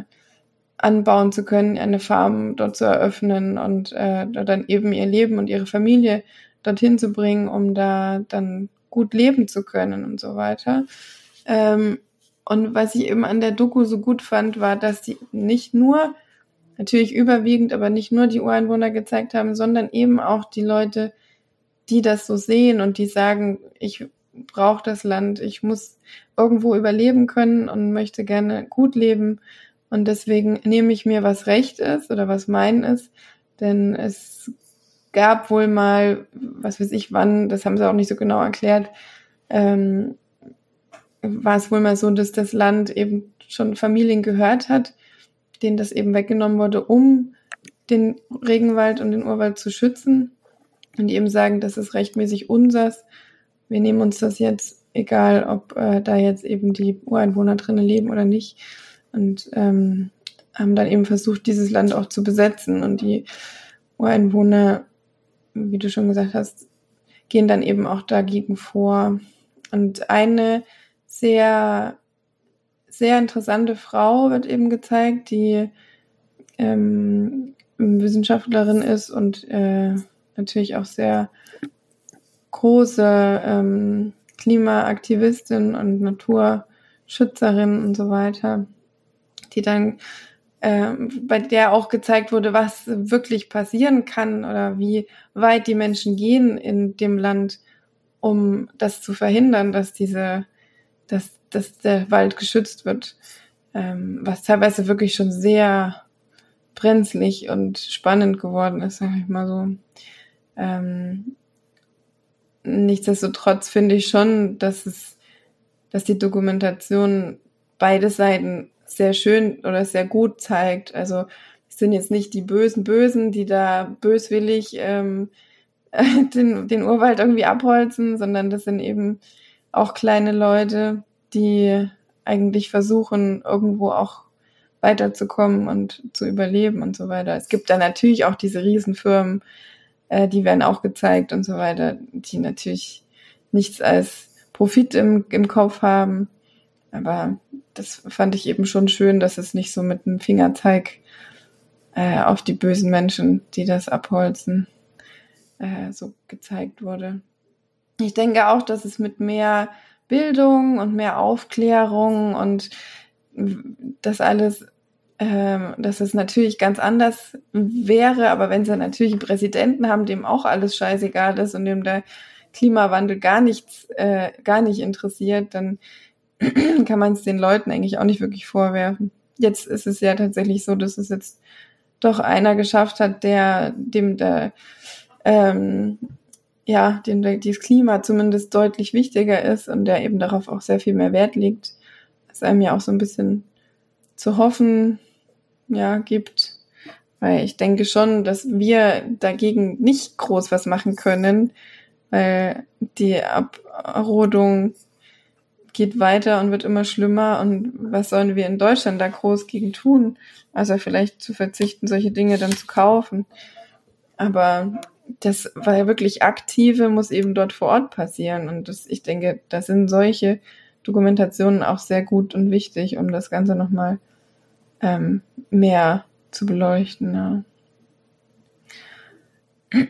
Speaker 1: anbauen zu können, eine Farm dort zu eröffnen und äh, dann eben ihr Leben und ihre Familie dorthin zu bringen, um da dann gut leben zu können und so weiter. Ähm, und was ich eben an der Doku so gut fand, war, dass sie nicht nur, natürlich überwiegend, aber nicht nur die Ureinwohner gezeigt haben, sondern eben auch die Leute, die das so sehen und die sagen, ich brauche das Land, ich muss irgendwo überleben können und möchte gerne gut leben. Und deswegen nehme ich mir, was recht ist oder was mein ist. Denn es gab wohl mal, was weiß ich wann, das haben sie auch nicht so genau erklärt, ähm, war es wohl mal so, dass das Land eben schon Familien gehört hat, denen das eben weggenommen wurde, um den Regenwald und den Urwald zu schützen. Und die eben sagen, das ist rechtmäßig unsers. Wir nehmen uns das jetzt, egal ob äh, da jetzt eben die Ureinwohner drinnen leben oder nicht. Und ähm, haben dann eben versucht, dieses Land auch zu besetzen. Und die Ureinwohner, wie du schon gesagt hast, gehen dann eben auch dagegen vor. Und eine sehr, sehr interessante Frau wird eben gezeigt, die ähm, Wissenschaftlerin ist und äh, natürlich auch sehr große ähm, Klimaaktivistin und Naturschützerin und so weiter, die dann ähm, bei der auch gezeigt wurde, was wirklich passieren kann oder wie weit die Menschen gehen in dem Land, um das zu verhindern, dass diese dass, dass der Wald geschützt wird, ähm, was teilweise wirklich schon sehr brenzlig und spannend geworden ist, sag ich mal so. Ähm, nichtsdestotrotz finde ich schon, dass es, dass die Dokumentation beide Seiten sehr schön oder sehr gut zeigt. Also es sind jetzt nicht die bösen Bösen, die da böswillig ähm, den, den Urwald irgendwie abholzen, sondern das sind eben auch kleine Leute, die eigentlich versuchen, irgendwo auch weiterzukommen und zu überleben und so weiter. Es gibt da natürlich auch diese Riesenfirmen, äh, die werden auch gezeigt und so weiter, die natürlich nichts als Profit im, im Kopf haben. Aber das fand ich eben schon schön, dass es nicht so mit einem Fingerzeig äh, auf die bösen Menschen, die das abholzen, äh, so gezeigt wurde. Ich denke auch, dass es mit mehr Bildung und mehr Aufklärung und das alles, ähm, dass es natürlich ganz anders wäre, aber wenn sie natürlich einen Präsidenten haben, dem auch alles scheißegal ist und dem der Klimawandel gar nichts, äh, gar nicht interessiert, dann kann man es den Leuten eigentlich auch nicht wirklich vorwerfen. Jetzt ist es ja tatsächlich so, dass es jetzt doch einer geschafft hat, der dem der ähm, ja, dem das Klima zumindest deutlich wichtiger ist und der eben darauf auch sehr viel mehr Wert legt, was einem ja auch so ein bisschen zu hoffen, ja, gibt. Weil ich denke schon, dass wir dagegen nicht groß was machen können, weil die Abrodung geht weiter und wird immer schlimmer und was sollen wir in Deutschland da groß gegen tun? Also vielleicht zu verzichten, solche Dinge dann zu kaufen. Aber das war ja wirklich aktive, muss eben dort vor Ort passieren. Und das, ich denke, da sind solche Dokumentationen auch sehr gut und wichtig, um das Ganze nochmal ähm, mehr zu beleuchten. Ja.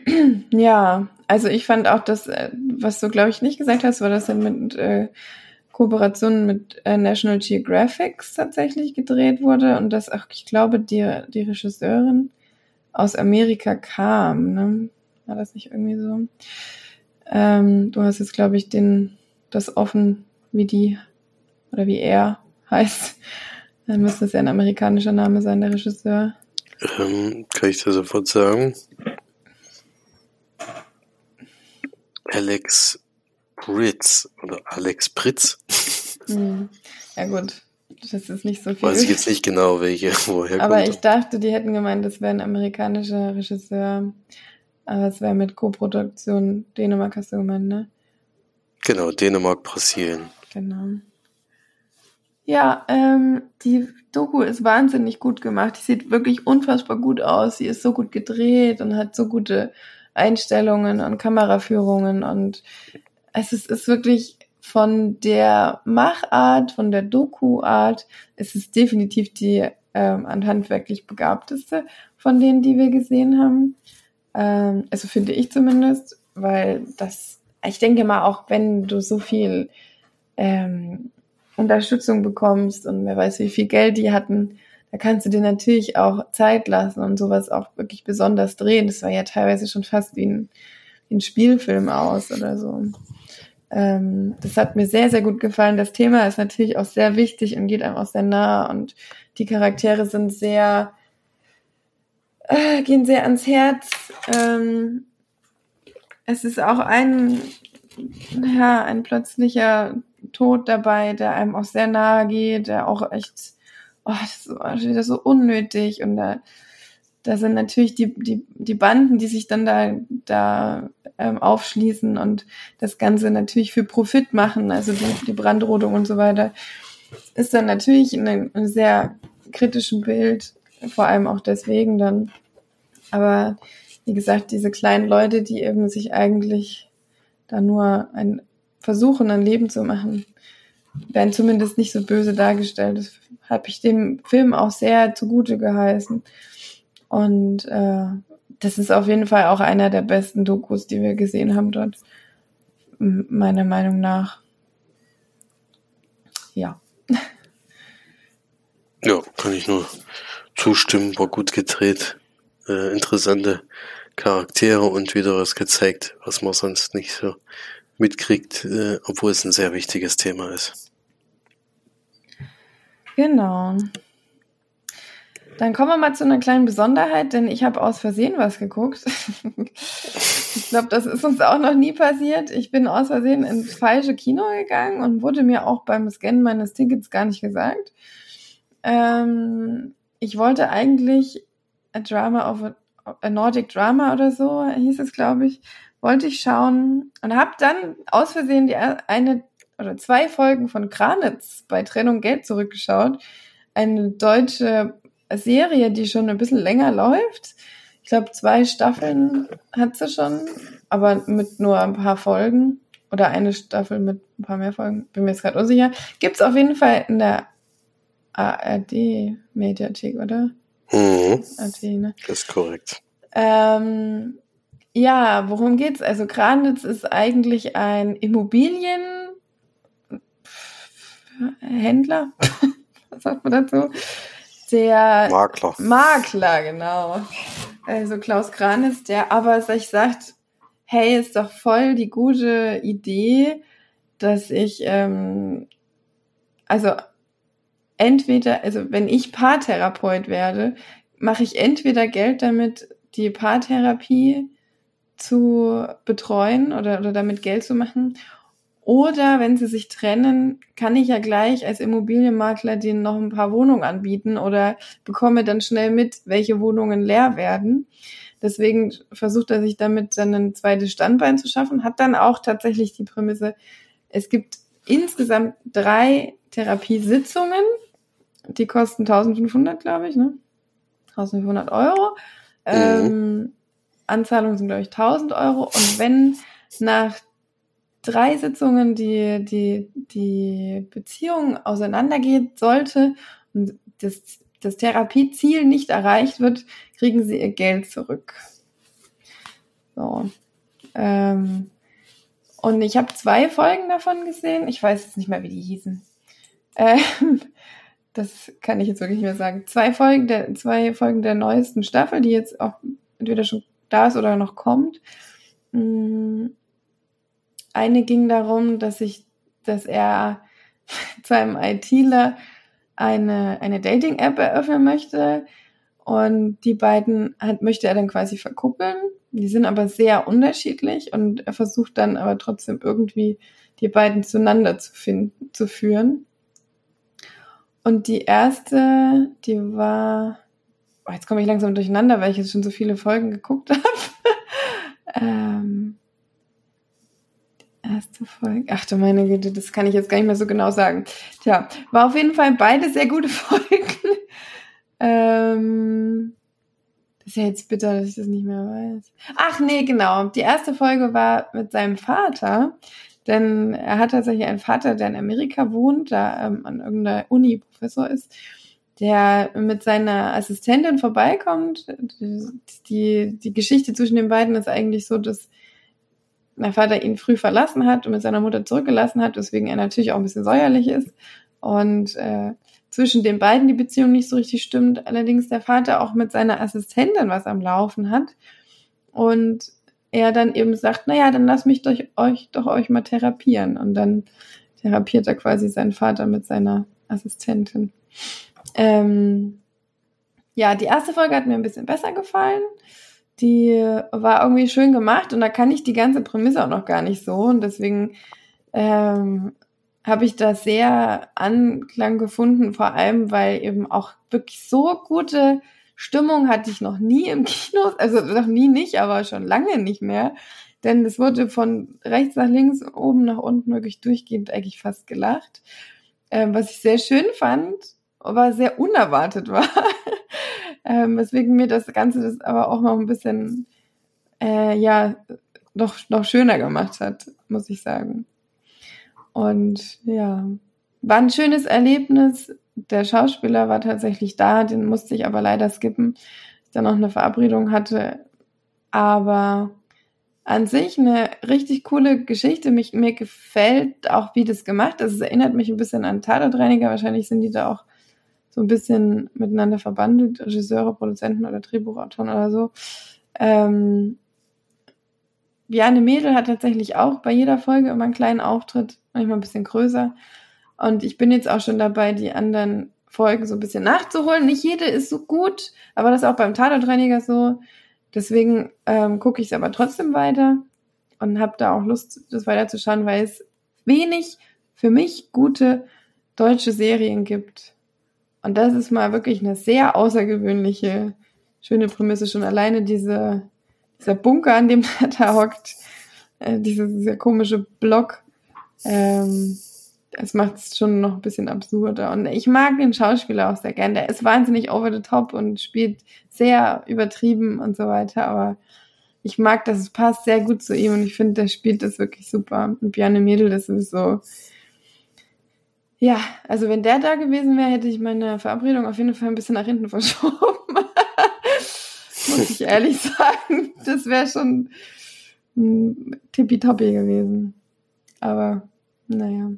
Speaker 1: ja, also ich fand auch das, äh, was du, glaube ich, nicht gesagt hast, war das dann mit äh, Kooperationen mit äh, National Geographic tatsächlich gedreht wurde und dass auch, ich glaube, die, die Regisseurin aus Amerika kam. Ne? War das nicht irgendwie so? Ähm, du hast jetzt, glaube ich, den, das offen, wie die oder wie er heißt. Dann müsste es ja ein amerikanischer Name sein, der Regisseur.
Speaker 2: Ähm, kann ich dir sofort sagen? Alex Pritz oder Alex Pritz.
Speaker 1: Hm. Ja gut, das ist nicht so viel.
Speaker 2: Weiß ich jetzt nicht genau, welche, woher
Speaker 1: Aber kommt. ich dachte, die hätten gemeint, das wäre ein amerikanischer Regisseur. Aber es wäre mit Co-Produktion Dänemark, hast du gemeint, ne?
Speaker 2: Genau, Dänemark, Brasilien.
Speaker 1: Genau. Ja, ähm, die Doku ist wahnsinnig gut gemacht. Die sieht wirklich unfassbar gut aus. Sie ist so gut gedreht und hat so gute Einstellungen und Kameraführungen und es ist, ist wirklich von der Machart, von der Doku-Art, es ist definitiv die ähm, an handwerklich begabteste von denen, die wir gesehen haben. Ähm, also finde ich zumindest, weil das, ich denke mal, auch wenn du so viel ähm, Unterstützung bekommst und wer weiß, wie viel Geld die hatten, da kannst du dir natürlich auch Zeit lassen und sowas auch wirklich besonders drehen. Das war ja teilweise schon fast wie ein, wie ein Spielfilm aus oder so. Ähm, das hat mir sehr, sehr gut gefallen. Das Thema ist natürlich auch sehr wichtig und geht einem auch sehr nah und die Charaktere sind sehr, äh, gehen sehr ans Herz. Ähm, es ist auch ein, ja, ein plötzlicher Tod dabei, der einem auch sehr nahe geht, der auch echt, oh, das ist wieder so unnötig und da, da sind natürlich die, die, die Banden, die sich dann da, da ähm, aufschließen und das Ganze natürlich für Profit machen, also die, die Brandrodung und so weiter, ist dann natürlich in einem, einem sehr kritischen Bild, vor allem auch deswegen dann. Aber wie gesagt, diese kleinen Leute, die eben sich eigentlich da nur ein versuchen, ein Leben zu machen, werden zumindest nicht so böse dargestellt. Das habe ich dem Film auch sehr zugute geheißen. Und äh, das ist auf jeden Fall auch einer der besten Dokus, die wir gesehen haben dort, meiner Meinung nach. Ja.
Speaker 2: Ja, kann ich nur zustimmen, war gut gedreht, äh, interessante Charaktere und wieder was gezeigt, was man sonst nicht so mitkriegt, äh, obwohl es ein sehr wichtiges Thema ist.
Speaker 1: Genau. Dann kommen wir mal zu einer kleinen Besonderheit, denn ich habe aus Versehen was geguckt. ich glaube, das ist uns auch noch nie passiert. Ich bin aus Versehen ins falsche Kino gegangen und wurde mir auch beim Scannen meines Tickets gar nicht gesagt. Ähm, ich wollte eigentlich a Drama of a, a Nordic Drama oder so hieß es, glaube ich, wollte ich schauen und habe dann aus Versehen die eine oder zwei Folgen von Kranitz bei Trennung Geld zurückgeschaut. Eine deutsche Serie, die schon ein bisschen länger läuft. Ich glaube, zwei Staffeln hat sie schon, aber mit nur ein paar Folgen. Oder eine Staffel mit ein paar mehr Folgen. Bin mir jetzt gerade unsicher. Gibt es auf jeden Fall in der ARD-Mediathek, oder?
Speaker 2: Mhm. ARD, ne? Das ist korrekt.
Speaker 1: Ähm, ja, worum geht's? Also Kranitz ist eigentlich ein Immobilienhändler. Was sagt man dazu? der
Speaker 2: Makler.
Speaker 1: Makler, genau. Also Klaus Kranitz, der aber sich sagt, hey, ist doch voll die gute Idee, dass ich, ähm, also entweder, also wenn ich Paartherapeut werde, mache ich entweder Geld damit, die Paartherapie zu betreuen oder, oder damit Geld zu machen oder wenn sie sich trennen, kann ich ja gleich als Immobilienmakler denen noch ein paar Wohnungen anbieten oder bekomme dann schnell mit, welche Wohnungen leer werden. Deswegen versucht er sich damit dann ein zweites Standbein zu schaffen, hat dann auch tatsächlich die Prämisse, es gibt insgesamt drei Therapiesitzungen, die kosten 1500, glaube ich, ne? 1500 Euro. Mhm. Ähm, Anzahlungen sind, glaube ich, 1000 Euro. Und wenn nach drei Sitzungen die, die, die Beziehung auseinandergeht sollte und das, das Therapieziel nicht erreicht wird, kriegen sie ihr Geld zurück. So. Ähm, und ich habe zwei Folgen davon gesehen. Ich weiß jetzt nicht mehr, wie die hießen. Ähm, das kann ich jetzt wirklich nicht mehr sagen. Zwei Folgen der, zwei Folgen der neuesten Staffel, die jetzt auch entweder schon da ist oder noch kommt. Mm, eine ging darum, dass ich, dass er zu einem ITler eine, eine Dating-App eröffnen möchte. Und die beiden hat, möchte er dann quasi verkuppeln. Die sind aber sehr unterschiedlich und er versucht dann aber trotzdem irgendwie die beiden zueinander zu finden, zu führen. Und die erste, die war, oh, jetzt komme ich langsam durcheinander, weil ich jetzt schon so viele Folgen geguckt habe. ähm, äh, Erste Folge. Ach du meine Güte, das kann ich jetzt gar nicht mehr so genau sagen. Tja, war auf jeden Fall beide sehr gute Folgen. ähm, das ist ja jetzt bitter, dass ich das nicht mehr weiß. Ach nee, genau. Die erste Folge war mit seinem Vater, denn er hat tatsächlich einen Vater, der in Amerika wohnt, da ähm, an irgendeiner Uni Professor ist, der mit seiner Assistentin vorbeikommt. Die, die Geschichte zwischen den beiden ist eigentlich so, dass mein Vater ihn früh verlassen hat und mit seiner Mutter zurückgelassen hat, weswegen er natürlich auch ein bisschen säuerlich ist. Und äh, zwischen den beiden die Beziehung nicht so richtig stimmt. Allerdings der Vater auch mit seiner Assistentin was am Laufen hat. Und er dann eben sagt, naja, dann lass mich doch euch doch euch mal therapieren. Und dann therapiert er quasi seinen Vater mit seiner Assistentin. Ähm, ja, die erste Folge hat mir ein bisschen besser gefallen die war irgendwie schön gemacht und da kann ich die ganze Prämisse auch noch gar nicht so und deswegen ähm, habe ich da sehr Anklang gefunden, vor allem weil eben auch wirklich so gute Stimmung hatte ich noch nie im Kino, also noch nie nicht, aber schon lange nicht mehr, denn es wurde von rechts nach links, oben nach unten wirklich durchgehend eigentlich fast gelacht, ähm, was ich sehr schön fand, aber sehr unerwartet war. ähm, weswegen mir das Ganze das aber auch noch ein bisschen, äh, ja, noch, noch schöner gemacht hat, muss ich sagen. Und ja, war ein schönes Erlebnis. Der Schauspieler war tatsächlich da, den musste ich aber leider skippen, ich dann noch eine Verabredung hatte. Aber an sich eine richtig coole Geschichte. Mich, mir gefällt auch, wie das gemacht ist. Es erinnert mich ein bisschen an Tatortreiniger. Wahrscheinlich sind die da auch so ein bisschen miteinander verbandelt, Regisseure, Produzenten oder Drehbuchautoren oder so. Ähm, Bjarne Mädel hat tatsächlich auch bei jeder Folge immer einen kleinen Auftritt, manchmal ein bisschen größer. Und ich bin jetzt auch schon dabei, die anderen Folgen so ein bisschen nachzuholen. Nicht jede ist so gut, aber das ist auch beim Tatortreiniger so. Deswegen ähm, gucke ich es aber trotzdem weiter und habe da auch Lust, das weiterzuschauen, weil es wenig für mich gute deutsche Serien gibt. Und das ist mal wirklich eine sehr außergewöhnliche, schöne Prämisse. Schon alleine diese, dieser Bunker, an dem er da hockt, äh, dieser, dieser komische Block, ähm, das macht es schon noch ein bisschen absurder. Und ich mag den Schauspieler auch sehr gern. Der ist wahnsinnig over the top und spielt sehr übertrieben und so weiter. Aber ich mag das, es passt sehr gut zu ihm und ich finde, der spielt das wirklich super. Und Bjarne Mädel, das ist so, ja, also wenn der da gewesen wäre, hätte ich meine Verabredung auf jeden Fall ein bisschen nach hinten verschoben. Muss ich ehrlich sagen. Das wäre schon tippitoppi gewesen. Aber, naja.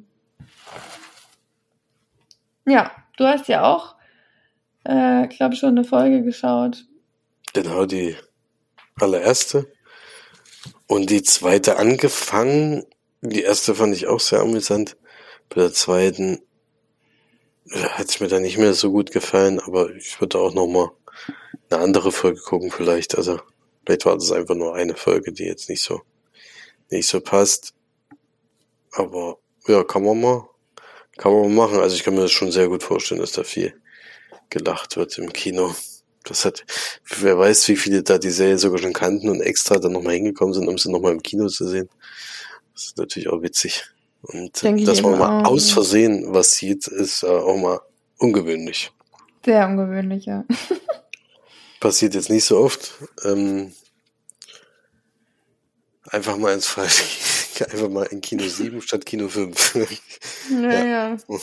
Speaker 1: Ja, du hast ja auch, äh, glaube schon eine Folge geschaut.
Speaker 2: Genau, die allererste. Und die zweite angefangen. Die erste fand ich auch sehr amüsant. Bei der zweiten hat es mir dann nicht mehr so gut gefallen, aber ich würde auch noch mal eine andere Folge gucken vielleicht. Also vielleicht war das einfach nur eine Folge, die jetzt nicht so nicht so passt. Aber ja, kann man mal, kann man mal machen. Also ich kann mir das schon sehr gut vorstellen, dass da viel gelacht wird im Kino. Das hat, wer weiß, wie viele da die Serie sogar schon kannten und extra dann nochmal hingekommen sind, um sie nochmal im Kino zu sehen. Das ist natürlich auch witzig. Und Denk dass man mal aus Versehen was sieht, ist äh, auch mal ungewöhnlich.
Speaker 1: Sehr ungewöhnlich, ja.
Speaker 2: Passiert jetzt nicht so oft. Ähm, einfach mal ins Falsche. Einfach mal in Kino 7 statt Kino 5.
Speaker 1: Naja. ja.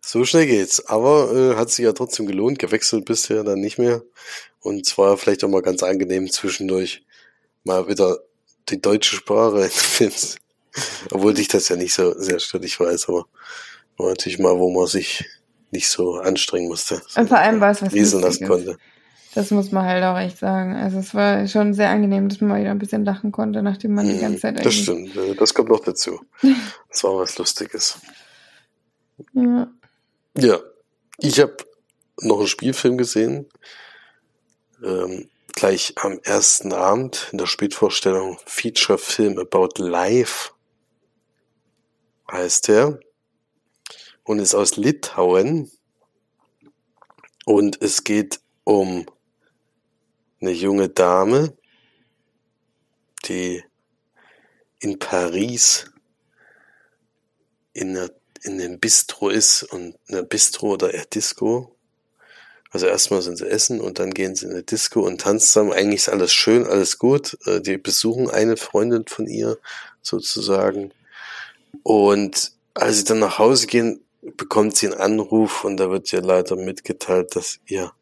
Speaker 2: So schnell geht's. Aber äh, hat sich ja trotzdem gelohnt. Gewechselt bisher dann nicht mehr. Und zwar vielleicht auch mal ganz angenehm zwischendurch mal wieder die deutsche Sprache in Films obwohl dich das ja nicht so sehr stört, ich weiß, aber war natürlich mal, wo man sich nicht so anstrengen musste.
Speaker 1: Und vor allem war es was
Speaker 2: lesen lassen konnte.
Speaker 1: Das muss man halt auch echt sagen. Also es war schon sehr angenehm, dass man mal wieder ein bisschen lachen konnte, nachdem man die mhm, ganze Zeit
Speaker 2: Das stimmt, äh, das kommt noch dazu. Das war was Lustiges.
Speaker 1: Ja.
Speaker 2: Ja, ich habe noch einen Spielfilm gesehen. Ähm, gleich am ersten Abend in der Spätvorstellung Feature Film About Life heißt er und ist aus Litauen und es geht um eine junge Dame, die in Paris in, einer, in einem Bistro ist und eine Bistro oder eher Disco. Also erstmal sind sie essen und dann gehen sie in eine Disco und tanzen zusammen. Eigentlich ist alles schön, alles gut. Äh, die besuchen eine Freundin von ihr sozusagen. Und als sie dann nach Hause gehen, bekommt sie einen Anruf und da wird ihr leider mitgeteilt, dass ihr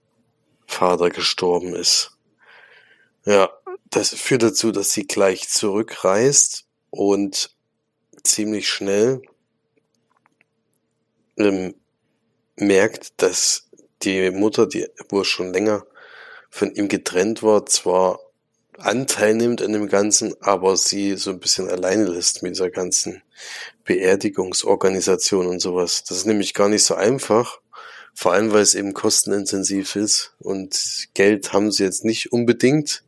Speaker 2: Vater gestorben ist. Ja, das führt dazu, dass sie gleich zurückreist und ziemlich schnell ähm, merkt, dass die Mutter, die wohl schon länger von ihm getrennt war, zwar Anteil nimmt an dem Ganzen, aber sie so ein bisschen alleine lässt mit dieser ganzen Beerdigungsorganisation und sowas. Das ist nämlich gar nicht so einfach, vor allem weil es eben kostenintensiv ist und Geld haben sie jetzt nicht unbedingt.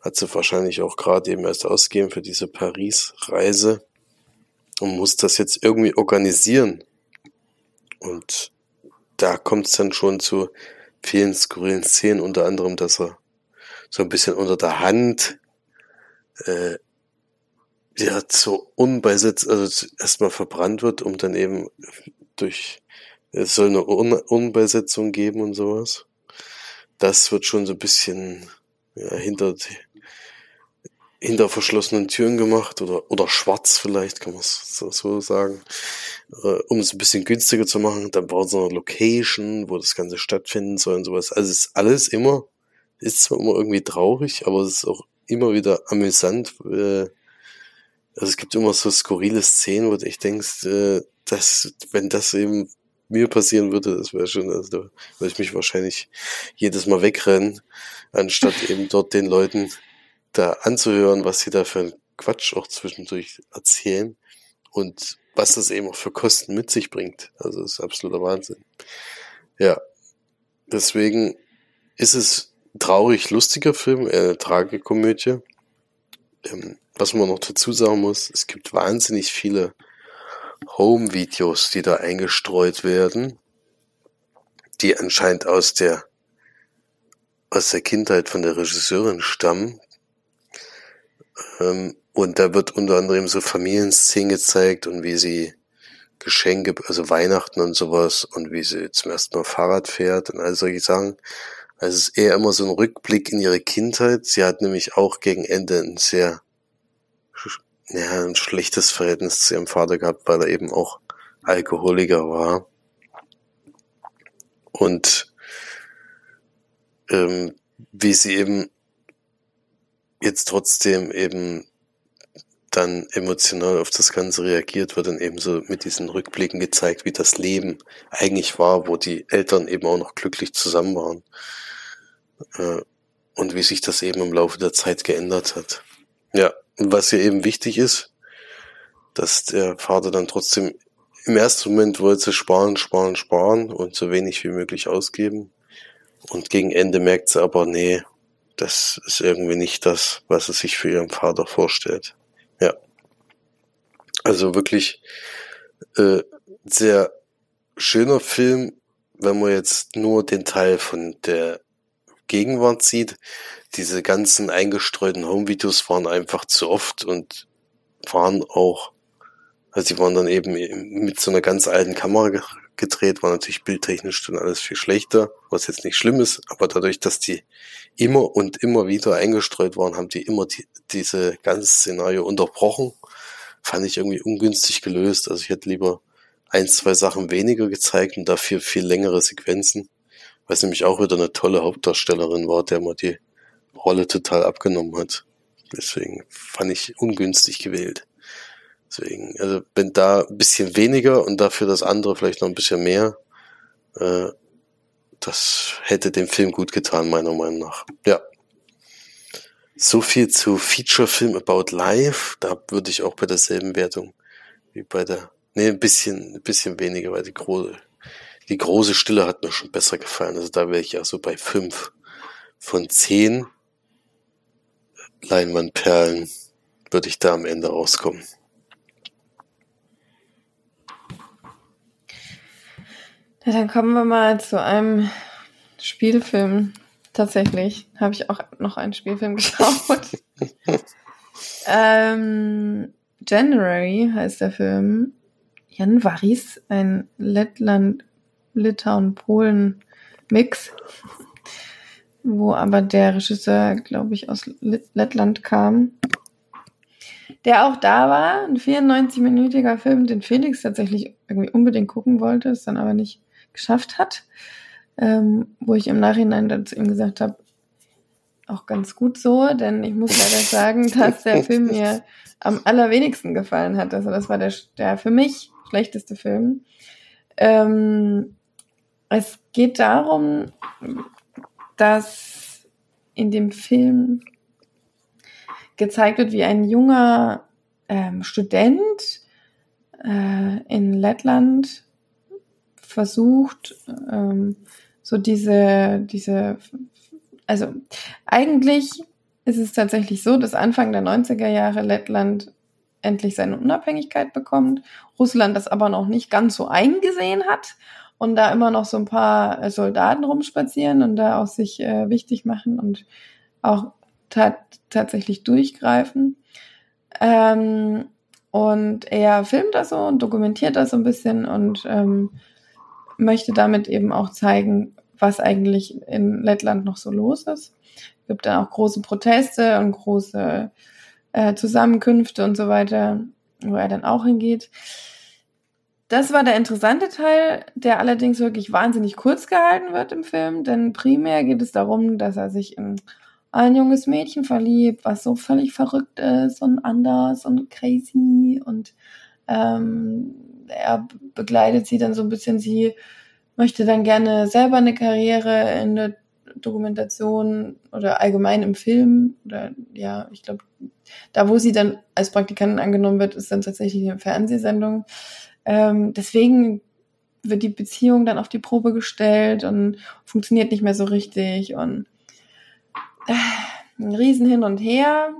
Speaker 2: Hat sie wahrscheinlich auch gerade eben erst ausgegeben für diese Paris-Reise und muss das jetzt irgendwie organisieren. Und da kommt es dann schon zu vielen skurrilen Szenen, unter anderem, dass er so ein bisschen unter der Hand äh, ja so unbeisetzt, also erstmal verbrannt wird, um dann eben durch es soll eine Un Unbeisetzung geben und sowas. Das wird schon so ein bisschen ja, hinter hinter verschlossenen Türen gemacht oder oder schwarz vielleicht kann man es so, so sagen, äh, um es ein bisschen günstiger zu machen. Dann baut so eine Location, wo das Ganze stattfinden soll und sowas. Also es ist alles immer ist zwar immer irgendwie traurig, aber es ist auch immer wieder amüsant. Äh, also es gibt immer so skurrile Szenen, wo du echt denkst, äh, dass, wenn das eben mir passieren würde, das wäre schon, also da würde ich mich wahrscheinlich jedes Mal wegrennen, anstatt eben dort den Leuten da anzuhören, was sie da für einen Quatsch auch zwischendurch erzählen und was das eben auch für Kosten mit sich bringt. Also das ist absoluter Wahnsinn. Ja, deswegen ist es traurig lustiger Film, eine Tragikomödie. Ähm, was man noch dazu sagen muss, es gibt wahnsinnig viele Home-Videos, die da eingestreut werden, die anscheinend aus der aus der Kindheit von der Regisseurin stammen. Ähm, und da wird unter anderem so Familienszenen gezeigt und wie sie Geschenke, also Weihnachten und sowas und wie sie zum ersten Mal Fahrrad fährt und all solche Sachen. Also es ist eher immer so ein Rückblick in ihre Kindheit. Sie hat nämlich auch gegen Ende ein sehr, ja, ein schlechtes Verhältnis zu ihrem Vater gehabt, weil er eben auch Alkoholiker war. Und ähm, wie sie eben jetzt trotzdem eben dann emotional auf das Ganze reagiert, wird dann eben so mit diesen Rückblicken gezeigt, wie das Leben eigentlich war, wo die Eltern eben auch noch glücklich zusammen waren äh, und wie sich das eben im Laufe der Zeit geändert hat. Ja, und was hier eben wichtig ist, dass der Vater dann trotzdem im ersten Moment wollte sparen, sparen, sparen und so wenig wie möglich ausgeben. Und gegen Ende merkt sie aber, nee, das ist irgendwie nicht das, was er sich für ihren Vater vorstellt. Ja. Also wirklich äh, sehr schöner Film, wenn man jetzt nur den Teil von der Gegenwart sieht. Diese ganzen eingestreuten Home-Videos waren einfach zu oft und waren auch, also sie waren dann eben mit so einer ganz alten Kamera gedreht, war natürlich bildtechnisch dann alles viel schlechter, was jetzt nicht schlimm ist, aber dadurch, dass die immer und immer wieder eingestreut waren, haben die immer die, diese ganze Szenario unterbrochen. Fand ich irgendwie ungünstig gelöst. Also ich hätte lieber ein, zwei Sachen weniger gezeigt und dafür viel längere Sequenzen was nämlich auch wieder eine tolle Hauptdarstellerin war, der man die Rolle total abgenommen hat. Deswegen fand ich ungünstig gewählt. Deswegen, also wenn da ein bisschen weniger und dafür das andere vielleicht noch ein bisschen mehr, äh, das hätte dem Film gut getan, meiner Meinung nach. Ja. So viel zu Feature Film About Life. Da würde ich auch bei derselben Wertung wie bei der, nee, ein bisschen, ein bisschen weniger, weil die große, die große Stille hat mir schon besser gefallen. Also da wäre ich ja so bei fünf von zehn Leinwandperlen würde ich da am Ende rauskommen.
Speaker 1: Ja, dann kommen wir mal zu einem Spielfilm. Tatsächlich habe ich auch noch einen Spielfilm geschaut. Ähm, January heißt der Film. Januaris, ein Lettland, Litauen, Polen Mix, wo aber der Regisseur, glaube ich, aus Lettland kam. Der auch da war, ein 94-minütiger Film, den Felix tatsächlich irgendwie unbedingt gucken wollte, es dann aber nicht geschafft hat. Ähm, wo ich im Nachhinein dann zu ihm gesagt habe, auch ganz gut so, denn ich muss leider sagen, dass der Film mir am allerwenigsten gefallen hat. Also das war der, der für mich schlechteste Film. Ähm, es geht darum, dass in dem Film gezeigt wird, wie ein junger ähm, Student äh, in Lettland versucht, ähm, so diese, diese, also eigentlich ist es tatsächlich so, dass Anfang der 90er Jahre Lettland endlich seine Unabhängigkeit bekommt, Russland das aber noch nicht ganz so eingesehen hat und da immer noch so ein paar äh, Soldaten rumspazieren und da auch sich äh, wichtig machen und auch tat tatsächlich durchgreifen. Ähm, und er filmt das so und dokumentiert das so ein bisschen und ähm, möchte damit eben auch zeigen, was eigentlich in Lettland noch so los ist. Es gibt dann auch große Proteste und große äh, Zusammenkünfte und so weiter, wo er dann auch hingeht. Das war der interessante Teil, der allerdings wirklich wahnsinnig kurz gehalten wird im Film, denn primär geht es darum, dass er sich in ein junges Mädchen verliebt, was so völlig verrückt ist und anders und crazy und ähm, er begleitet sie dann so ein bisschen, sie möchte dann gerne selber eine Karriere in der Dokumentation oder allgemein im Film oder ja, ich glaube, da wo sie dann als Praktikantin angenommen wird, ist dann tatsächlich eine Fernsehsendung. Ähm, deswegen wird die Beziehung dann auf die Probe gestellt und funktioniert nicht mehr so richtig und äh, ein Riesen hin und her.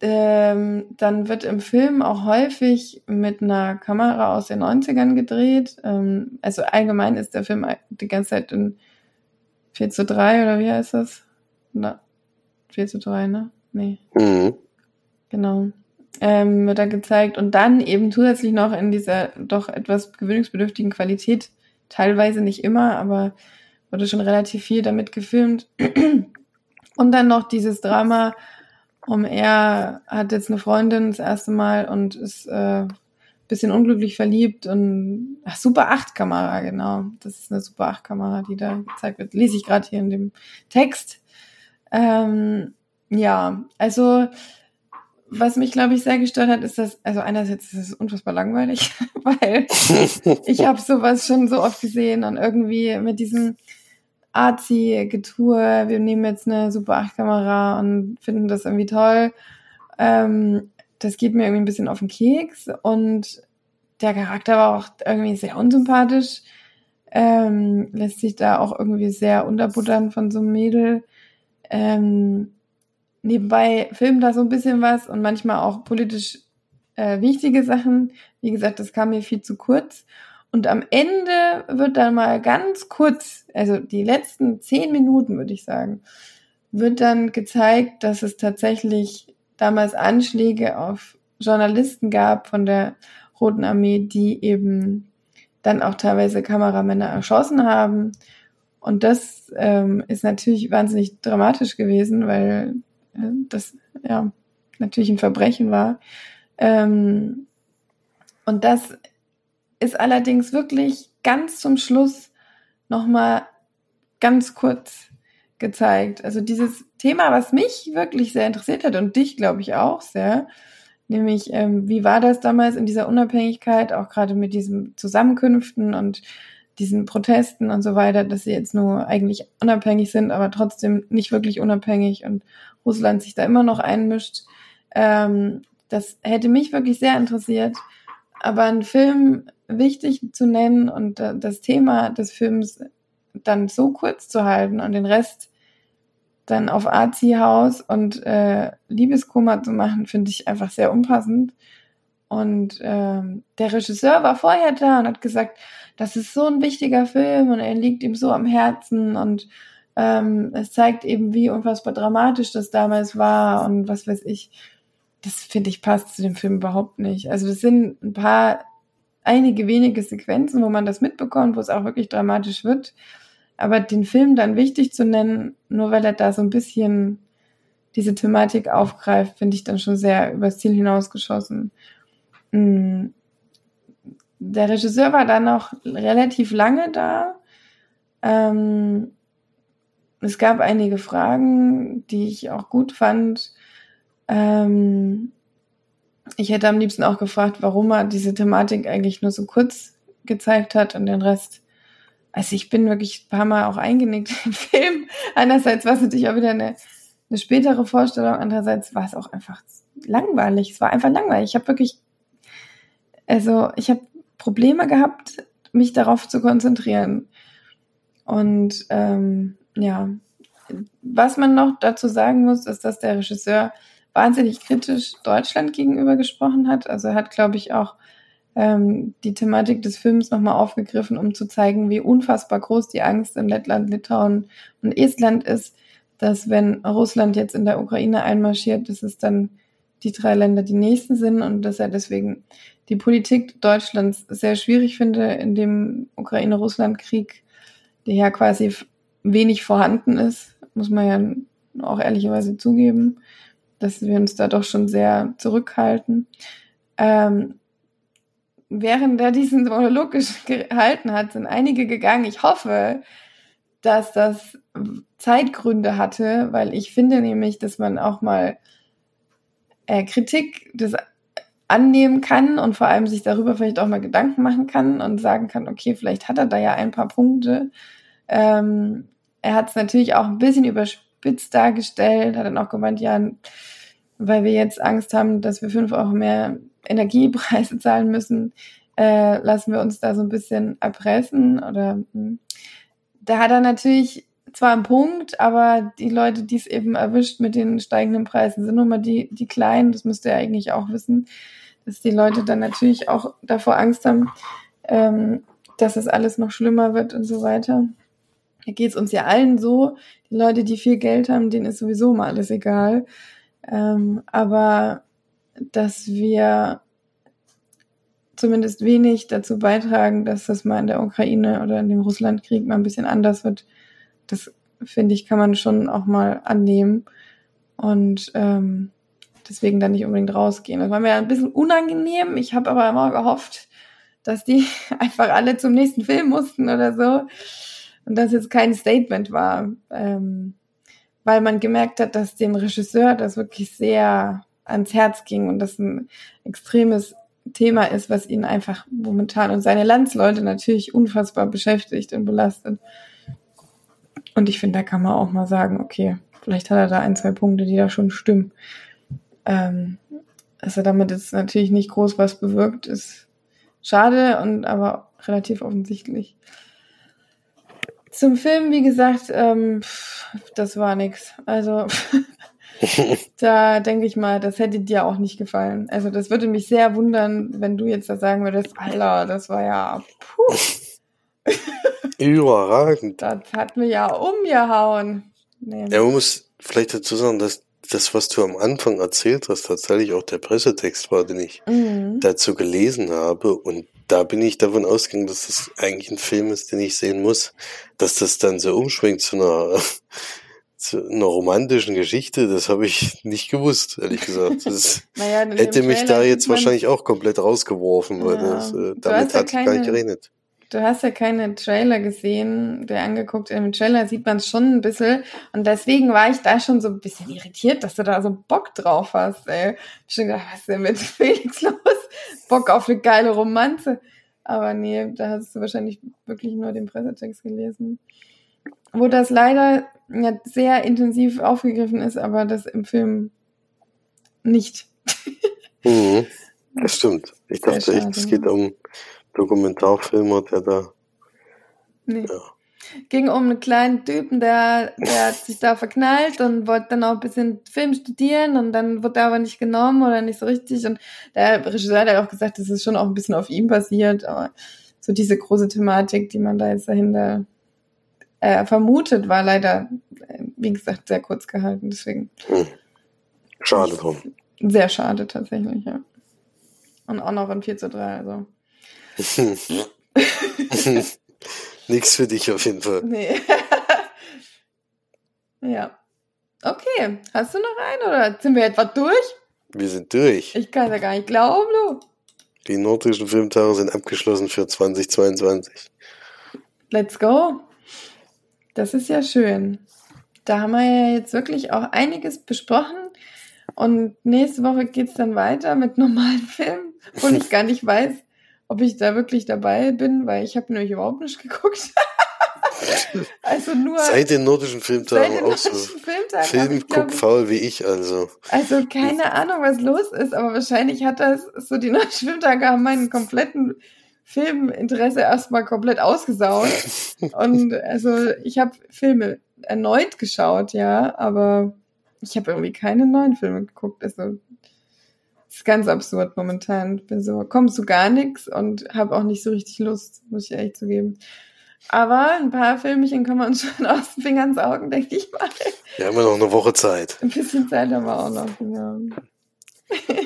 Speaker 1: Ähm, dann wird im Film auch häufig mit einer Kamera aus den 90ern gedreht. Ähm, also allgemein ist der Film die ganze Zeit in 4 zu 3 oder wie heißt das? Na, 4 zu 3, ne? Nee. Mhm. Genau ähm, wird da gezeigt und dann eben zusätzlich noch in dieser doch etwas gewöhnungsbedürftigen Qualität, teilweise nicht immer, aber wurde schon relativ viel damit gefilmt. Und dann noch dieses Drama um er hat jetzt eine Freundin das erste Mal und ist äh, bisschen unglücklich verliebt und ach, Super 8 Kamera, genau. Das ist eine Super 8 Kamera, die da gezeigt wird. Lese ich gerade hier in dem Text. Ähm, ja, also was mich, glaube ich, sehr gestört hat, ist dass, also einerseits ist es unfassbar langweilig, weil ich habe sowas schon so oft gesehen und irgendwie mit diesem Arzi-Getue, wir nehmen jetzt eine Super 8-Kamera und finden das irgendwie toll. Ähm, das geht mir irgendwie ein bisschen auf den Keks und der Charakter war auch irgendwie sehr unsympathisch. Ähm, lässt sich da auch irgendwie sehr unterbuttern von so einem Mädel. Ähm, nebenbei filmt da so ein bisschen was und manchmal auch politisch äh, wichtige Sachen. Wie gesagt, das kam mir viel zu kurz. Und am Ende wird dann mal ganz kurz, also die letzten zehn Minuten, würde ich sagen, wird dann gezeigt, dass es tatsächlich damals Anschläge auf Journalisten gab von der Roten Armee, die eben dann auch teilweise Kameramänner erschossen haben. Und das ähm, ist natürlich wahnsinnig dramatisch gewesen, weil das ja natürlich ein Verbrechen war. Ähm, und das ist allerdings wirklich ganz zum Schluss nochmal ganz kurz gezeigt. Also dieses Thema, was mich wirklich sehr interessiert hat und dich, glaube ich, auch sehr, nämlich ähm, wie war das damals in dieser Unabhängigkeit, auch gerade mit diesen Zusammenkünften und diesen Protesten und so weiter, dass sie jetzt nur eigentlich unabhängig sind, aber trotzdem nicht wirklich unabhängig und Russland sich da immer noch einmischt. Ähm, das hätte mich wirklich sehr interessiert. Aber ein Film wichtig zu nennen und äh, das Thema des Films dann so kurz zu halten und den Rest dann auf Arzi-Haus und äh, Liebeskummer zu machen, finde ich einfach sehr unpassend. Und ähm, der Regisseur war vorher da und hat gesagt, das ist so ein wichtiger Film und er liegt ihm so am Herzen und Ähm, es zeigt eben, wie unfassbar dramatisch das damals war und was weiß ich. Das finde ich passt zu dem Film überhaupt nicht. Also das sind ein paar, einige wenige Sequenzen, wo man das mitbekommt, wo es auch wirklich dramatisch wird. Aber den Film dann wichtig zu nennen, nur weil er da so ein bisschen diese Thematik aufgreift, finde ich dann schon sehr übers Ziel hinausgeschossen. Mm. Der Regisseur war dann noch relativ lange da. Ähm, es gab einige Fragen, die ich auch gut fand. Ähm, ich hätte am liebsten auch gefragt, warum er diese Thematik eigentlich nur so kurz gezeigt hat und den Rest. Also ich bin wirklich ein paar Mal auch eingenickt im Film. Einerseits war es natürlich auch wieder eine eine spätere Vorstellung. Andererseits war es auch einfach langweilig. Es war einfach langweilig. Ich habe wirklich, also ich habe Probleme gehabt, mich darauf zu konzentrieren. Und ähm, ja, was man noch dazu sagen muss, ist, dass der Regisseur wahnsinnig kritisch Deutschland gegenüber gesprochen hat. Also er hat, glaube ich, auch ähm, die Thematik des Films nochmal aufgegriffen, um zu zeigen, wie unfassbar groß die Angst in Lettland, Litauen und Estland ist, dass wenn Russland jetzt in der Ukraine einmarschiert, dass es dann die drei Länder die nächsten sind und dass er deswegen die Politik Deutschlands sehr schwierig finde in dem Ukraine-Russland-Krieg, der ja quasi wenig vorhanden ist, muss man ja auch ehrlicherweise zugeben, dass wir uns da doch schon sehr zurückhalten. Ähm, während er diesen Monolog gehalten hat, sind einige gegangen. Ich hoffe, dass das Zeitgründe hatte, weil ich finde nämlich, dass man auch mal äh, Kritik des annehmen kann und vor allem sich darüber vielleicht auch mal Gedanken machen kann und sagen kann, okay, vielleicht hat er da ja ein paar Punkte. Ähm, er hat es natürlich auch ein bisschen überspitzt dargestellt, hat dann auch gemeint, ja, weil wir jetzt Angst haben, dass wir fünf Euro mehr Energiepreise zahlen müssen, äh, lassen wir uns da so ein bisschen erpressen oder. Hm da hat er natürlich zwar einen Punkt, aber die Leute, die es eben erwischt mit den steigenden Preisen, sind nun mal die, die Kleinen. Das müsste er eigentlich auch wissen, dass die Leute dann natürlich auch davor Angst haben, ähm, dass es alles noch schlimmer wird und so weiter. Da geht es uns ja allen so. Die Leute, die viel Geld haben, denen ist sowieso mal alles egal. Ähm, aber dass wir zumindest wenig dazu beitragen, dass das mal in der Ukraine oder in dem Russlandkrieg mal ein bisschen anders wird. Das finde ich, kann man schon auch mal annehmen und ähm, deswegen dann nicht unbedingt rausgehen. Das war mir ein bisschen unangenehm. Ich habe aber immer gehofft, dass die einfach alle zum nächsten Film mussten oder so und dass jetzt kein Statement war, ähm, weil man gemerkt hat, dass dem Regisseur das wirklich sehr ans Herz ging und das ein extremes Thema ist, was ihn einfach momentan und seine Landsleute natürlich unfassbar beschäftigt und belastet. Und ich finde, da kann man auch mal sagen, okay, vielleicht hat er da ein, zwei Punkte, die da schon stimmen. Ähm, dass er damit jetzt natürlich nicht groß was bewirkt, ist schade und aber relativ offensichtlich. Zum Film, wie gesagt, ähm, das war nix. Also da denke ich mal, das hätte dir auch nicht gefallen. Also das würde mich sehr wundern, wenn du jetzt da sagen würdest, Alter, das war ja puh.
Speaker 2: Überragend.
Speaker 1: Das hat mir ja umgehauen.
Speaker 2: Nee. Ja, man muss vielleicht dazu sagen, dass das, was du am Anfang erzählt hast, tatsächlich auch der Pressetext war, den ich mhm. dazu gelesen habe. Und da bin ich davon ausgegangen, dass das eigentlich ein Film ist, den ich sehen muss. Dass das dann so umschwingt zu einer zu einer romantischen Geschichte, das habe ich nicht gewusst, ehrlich gesagt. Das naja, hätte mich da jetzt wahrscheinlich auch komplett rausgeworfen, weil ja. das, äh, damit ja hat keine, gar nicht gerechnet.
Speaker 1: Du hast ja keine Trailer gesehen, der angeguckt. Im Trailer sieht man es schon ein bisschen. Und deswegen war ich da schon so ein bisschen irritiert, dass du da so Bock drauf hast, ey. Ich schon gedacht, was ist denn mit Felix los? Bock auf eine geile Romanze. Aber nee, da hast du wahrscheinlich wirklich nur den Pressetext gelesen wo das leider ja, sehr intensiv aufgegriffen ist, aber das im Film nicht.
Speaker 2: mhm, das stimmt. Ich sehr dachte echt, es geht um Dokumentarfilmer, der da.
Speaker 1: Nee. Ja. Ging um einen kleinen Typen, der, der hat sich da verknallt und wollte dann auch ein bisschen Film studieren und dann wurde er aber nicht genommen oder nicht so richtig. Und der Regisseur hat auch gesagt, das ist schon auch ein bisschen auf ihm basiert, aber so diese große Thematik, die man da jetzt dahinter äh, vermutet, war leider, äh, wie gesagt, sehr kurz gehalten. Deswegen.
Speaker 2: Hm. Schade drum.
Speaker 1: Sehr schade tatsächlich, ja. Und auch noch in 4 zu 3, also.
Speaker 2: Nix für dich auf jeden Fall.
Speaker 1: Nee. ja. Okay, hast du noch einen oder sind wir etwa durch?
Speaker 2: Wir sind durch.
Speaker 1: Ich kann ja gar nicht glauben, du.
Speaker 2: Die nordischen Filmtage sind abgeschlossen für 2022.
Speaker 1: Let's go. Das ist ja schön. Da haben wir ja jetzt wirklich auch einiges besprochen. Und nächste Woche geht's dann weiter mit normalen Filmen, wo ich gar nicht weiß, ob ich da wirklich dabei bin, weil ich habe nämlich überhaupt nicht geguckt. also nur
Speaker 2: Seit den nordischen Filmtagen
Speaker 1: seit den
Speaker 2: auch so.
Speaker 1: nordischen Filmtagen ich,
Speaker 2: Film
Speaker 1: glaub
Speaker 2: guck
Speaker 1: ich,
Speaker 2: faul wie ich, also.
Speaker 1: Also keine Ahnung, was los ist, aber wahrscheinlich hat das so die neuen Schwimmtage haben meinen kompletten Filminteresse erstmal komplett ausgesaugt. Und also ich habe Filme erneut geschaut, ja, aber ich habe irgendwie keine neuen Filme geguckt. Also ist ganz absurd momentan. Ich bin so, komm zu gar nichts und habe auch nicht so richtig Lust, muss ich ehrlich zugeben. Aber ein paar Filmchen können wir uns schon aus den Fingern saugen, denke ich mal.
Speaker 2: Wir haben ja noch eine Woche Zeit.
Speaker 1: Ein bisschen Zeit haben wir auch noch. Ja.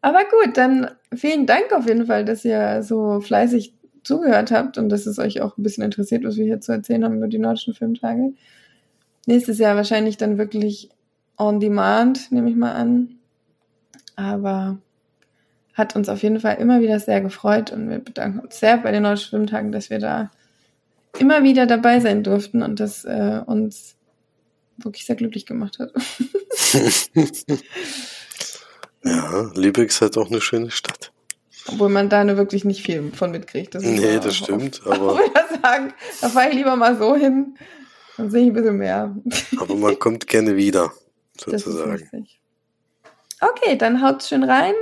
Speaker 1: Aber gut, dann vielen Dank auf jeden Fall, dass ihr so fleißig zugehört habt und dass es euch auch ein bisschen interessiert, was wir hier zu erzählen haben über die nordischen Filmtage. Nächstes Jahr wahrscheinlich dann wirklich on demand, nehme ich mal an. Aber hat uns auf jeden Fall immer wieder sehr gefreut und wir bedanken uns sehr bei den nordischen Filmtagen, dass wir da immer wieder dabei sein durften und das äh, uns wirklich sehr glücklich gemacht hat.
Speaker 2: Ja, Lübeck ist halt auch eine schöne Stadt.
Speaker 1: Obwohl man da nur wirklich nicht viel von mitkriegt. Das
Speaker 2: Nee, das stimmt,
Speaker 1: Aber
Speaker 2: aber,
Speaker 1: ich würde sagen, da fahre ich lieber mal so hin, dann sehe ich ein bisschen mehr.
Speaker 2: aber man kommt gerne wieder, sozusagen.
Speaker 1: Okay, dann haut schön rein,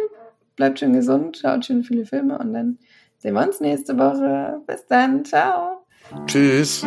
Speaker 1: bleibt schön gesund, schaut schön viele Filme und dann sehen wir uns nächste Woche. Bis dann, ciao.
Speaker 2: Tschüss.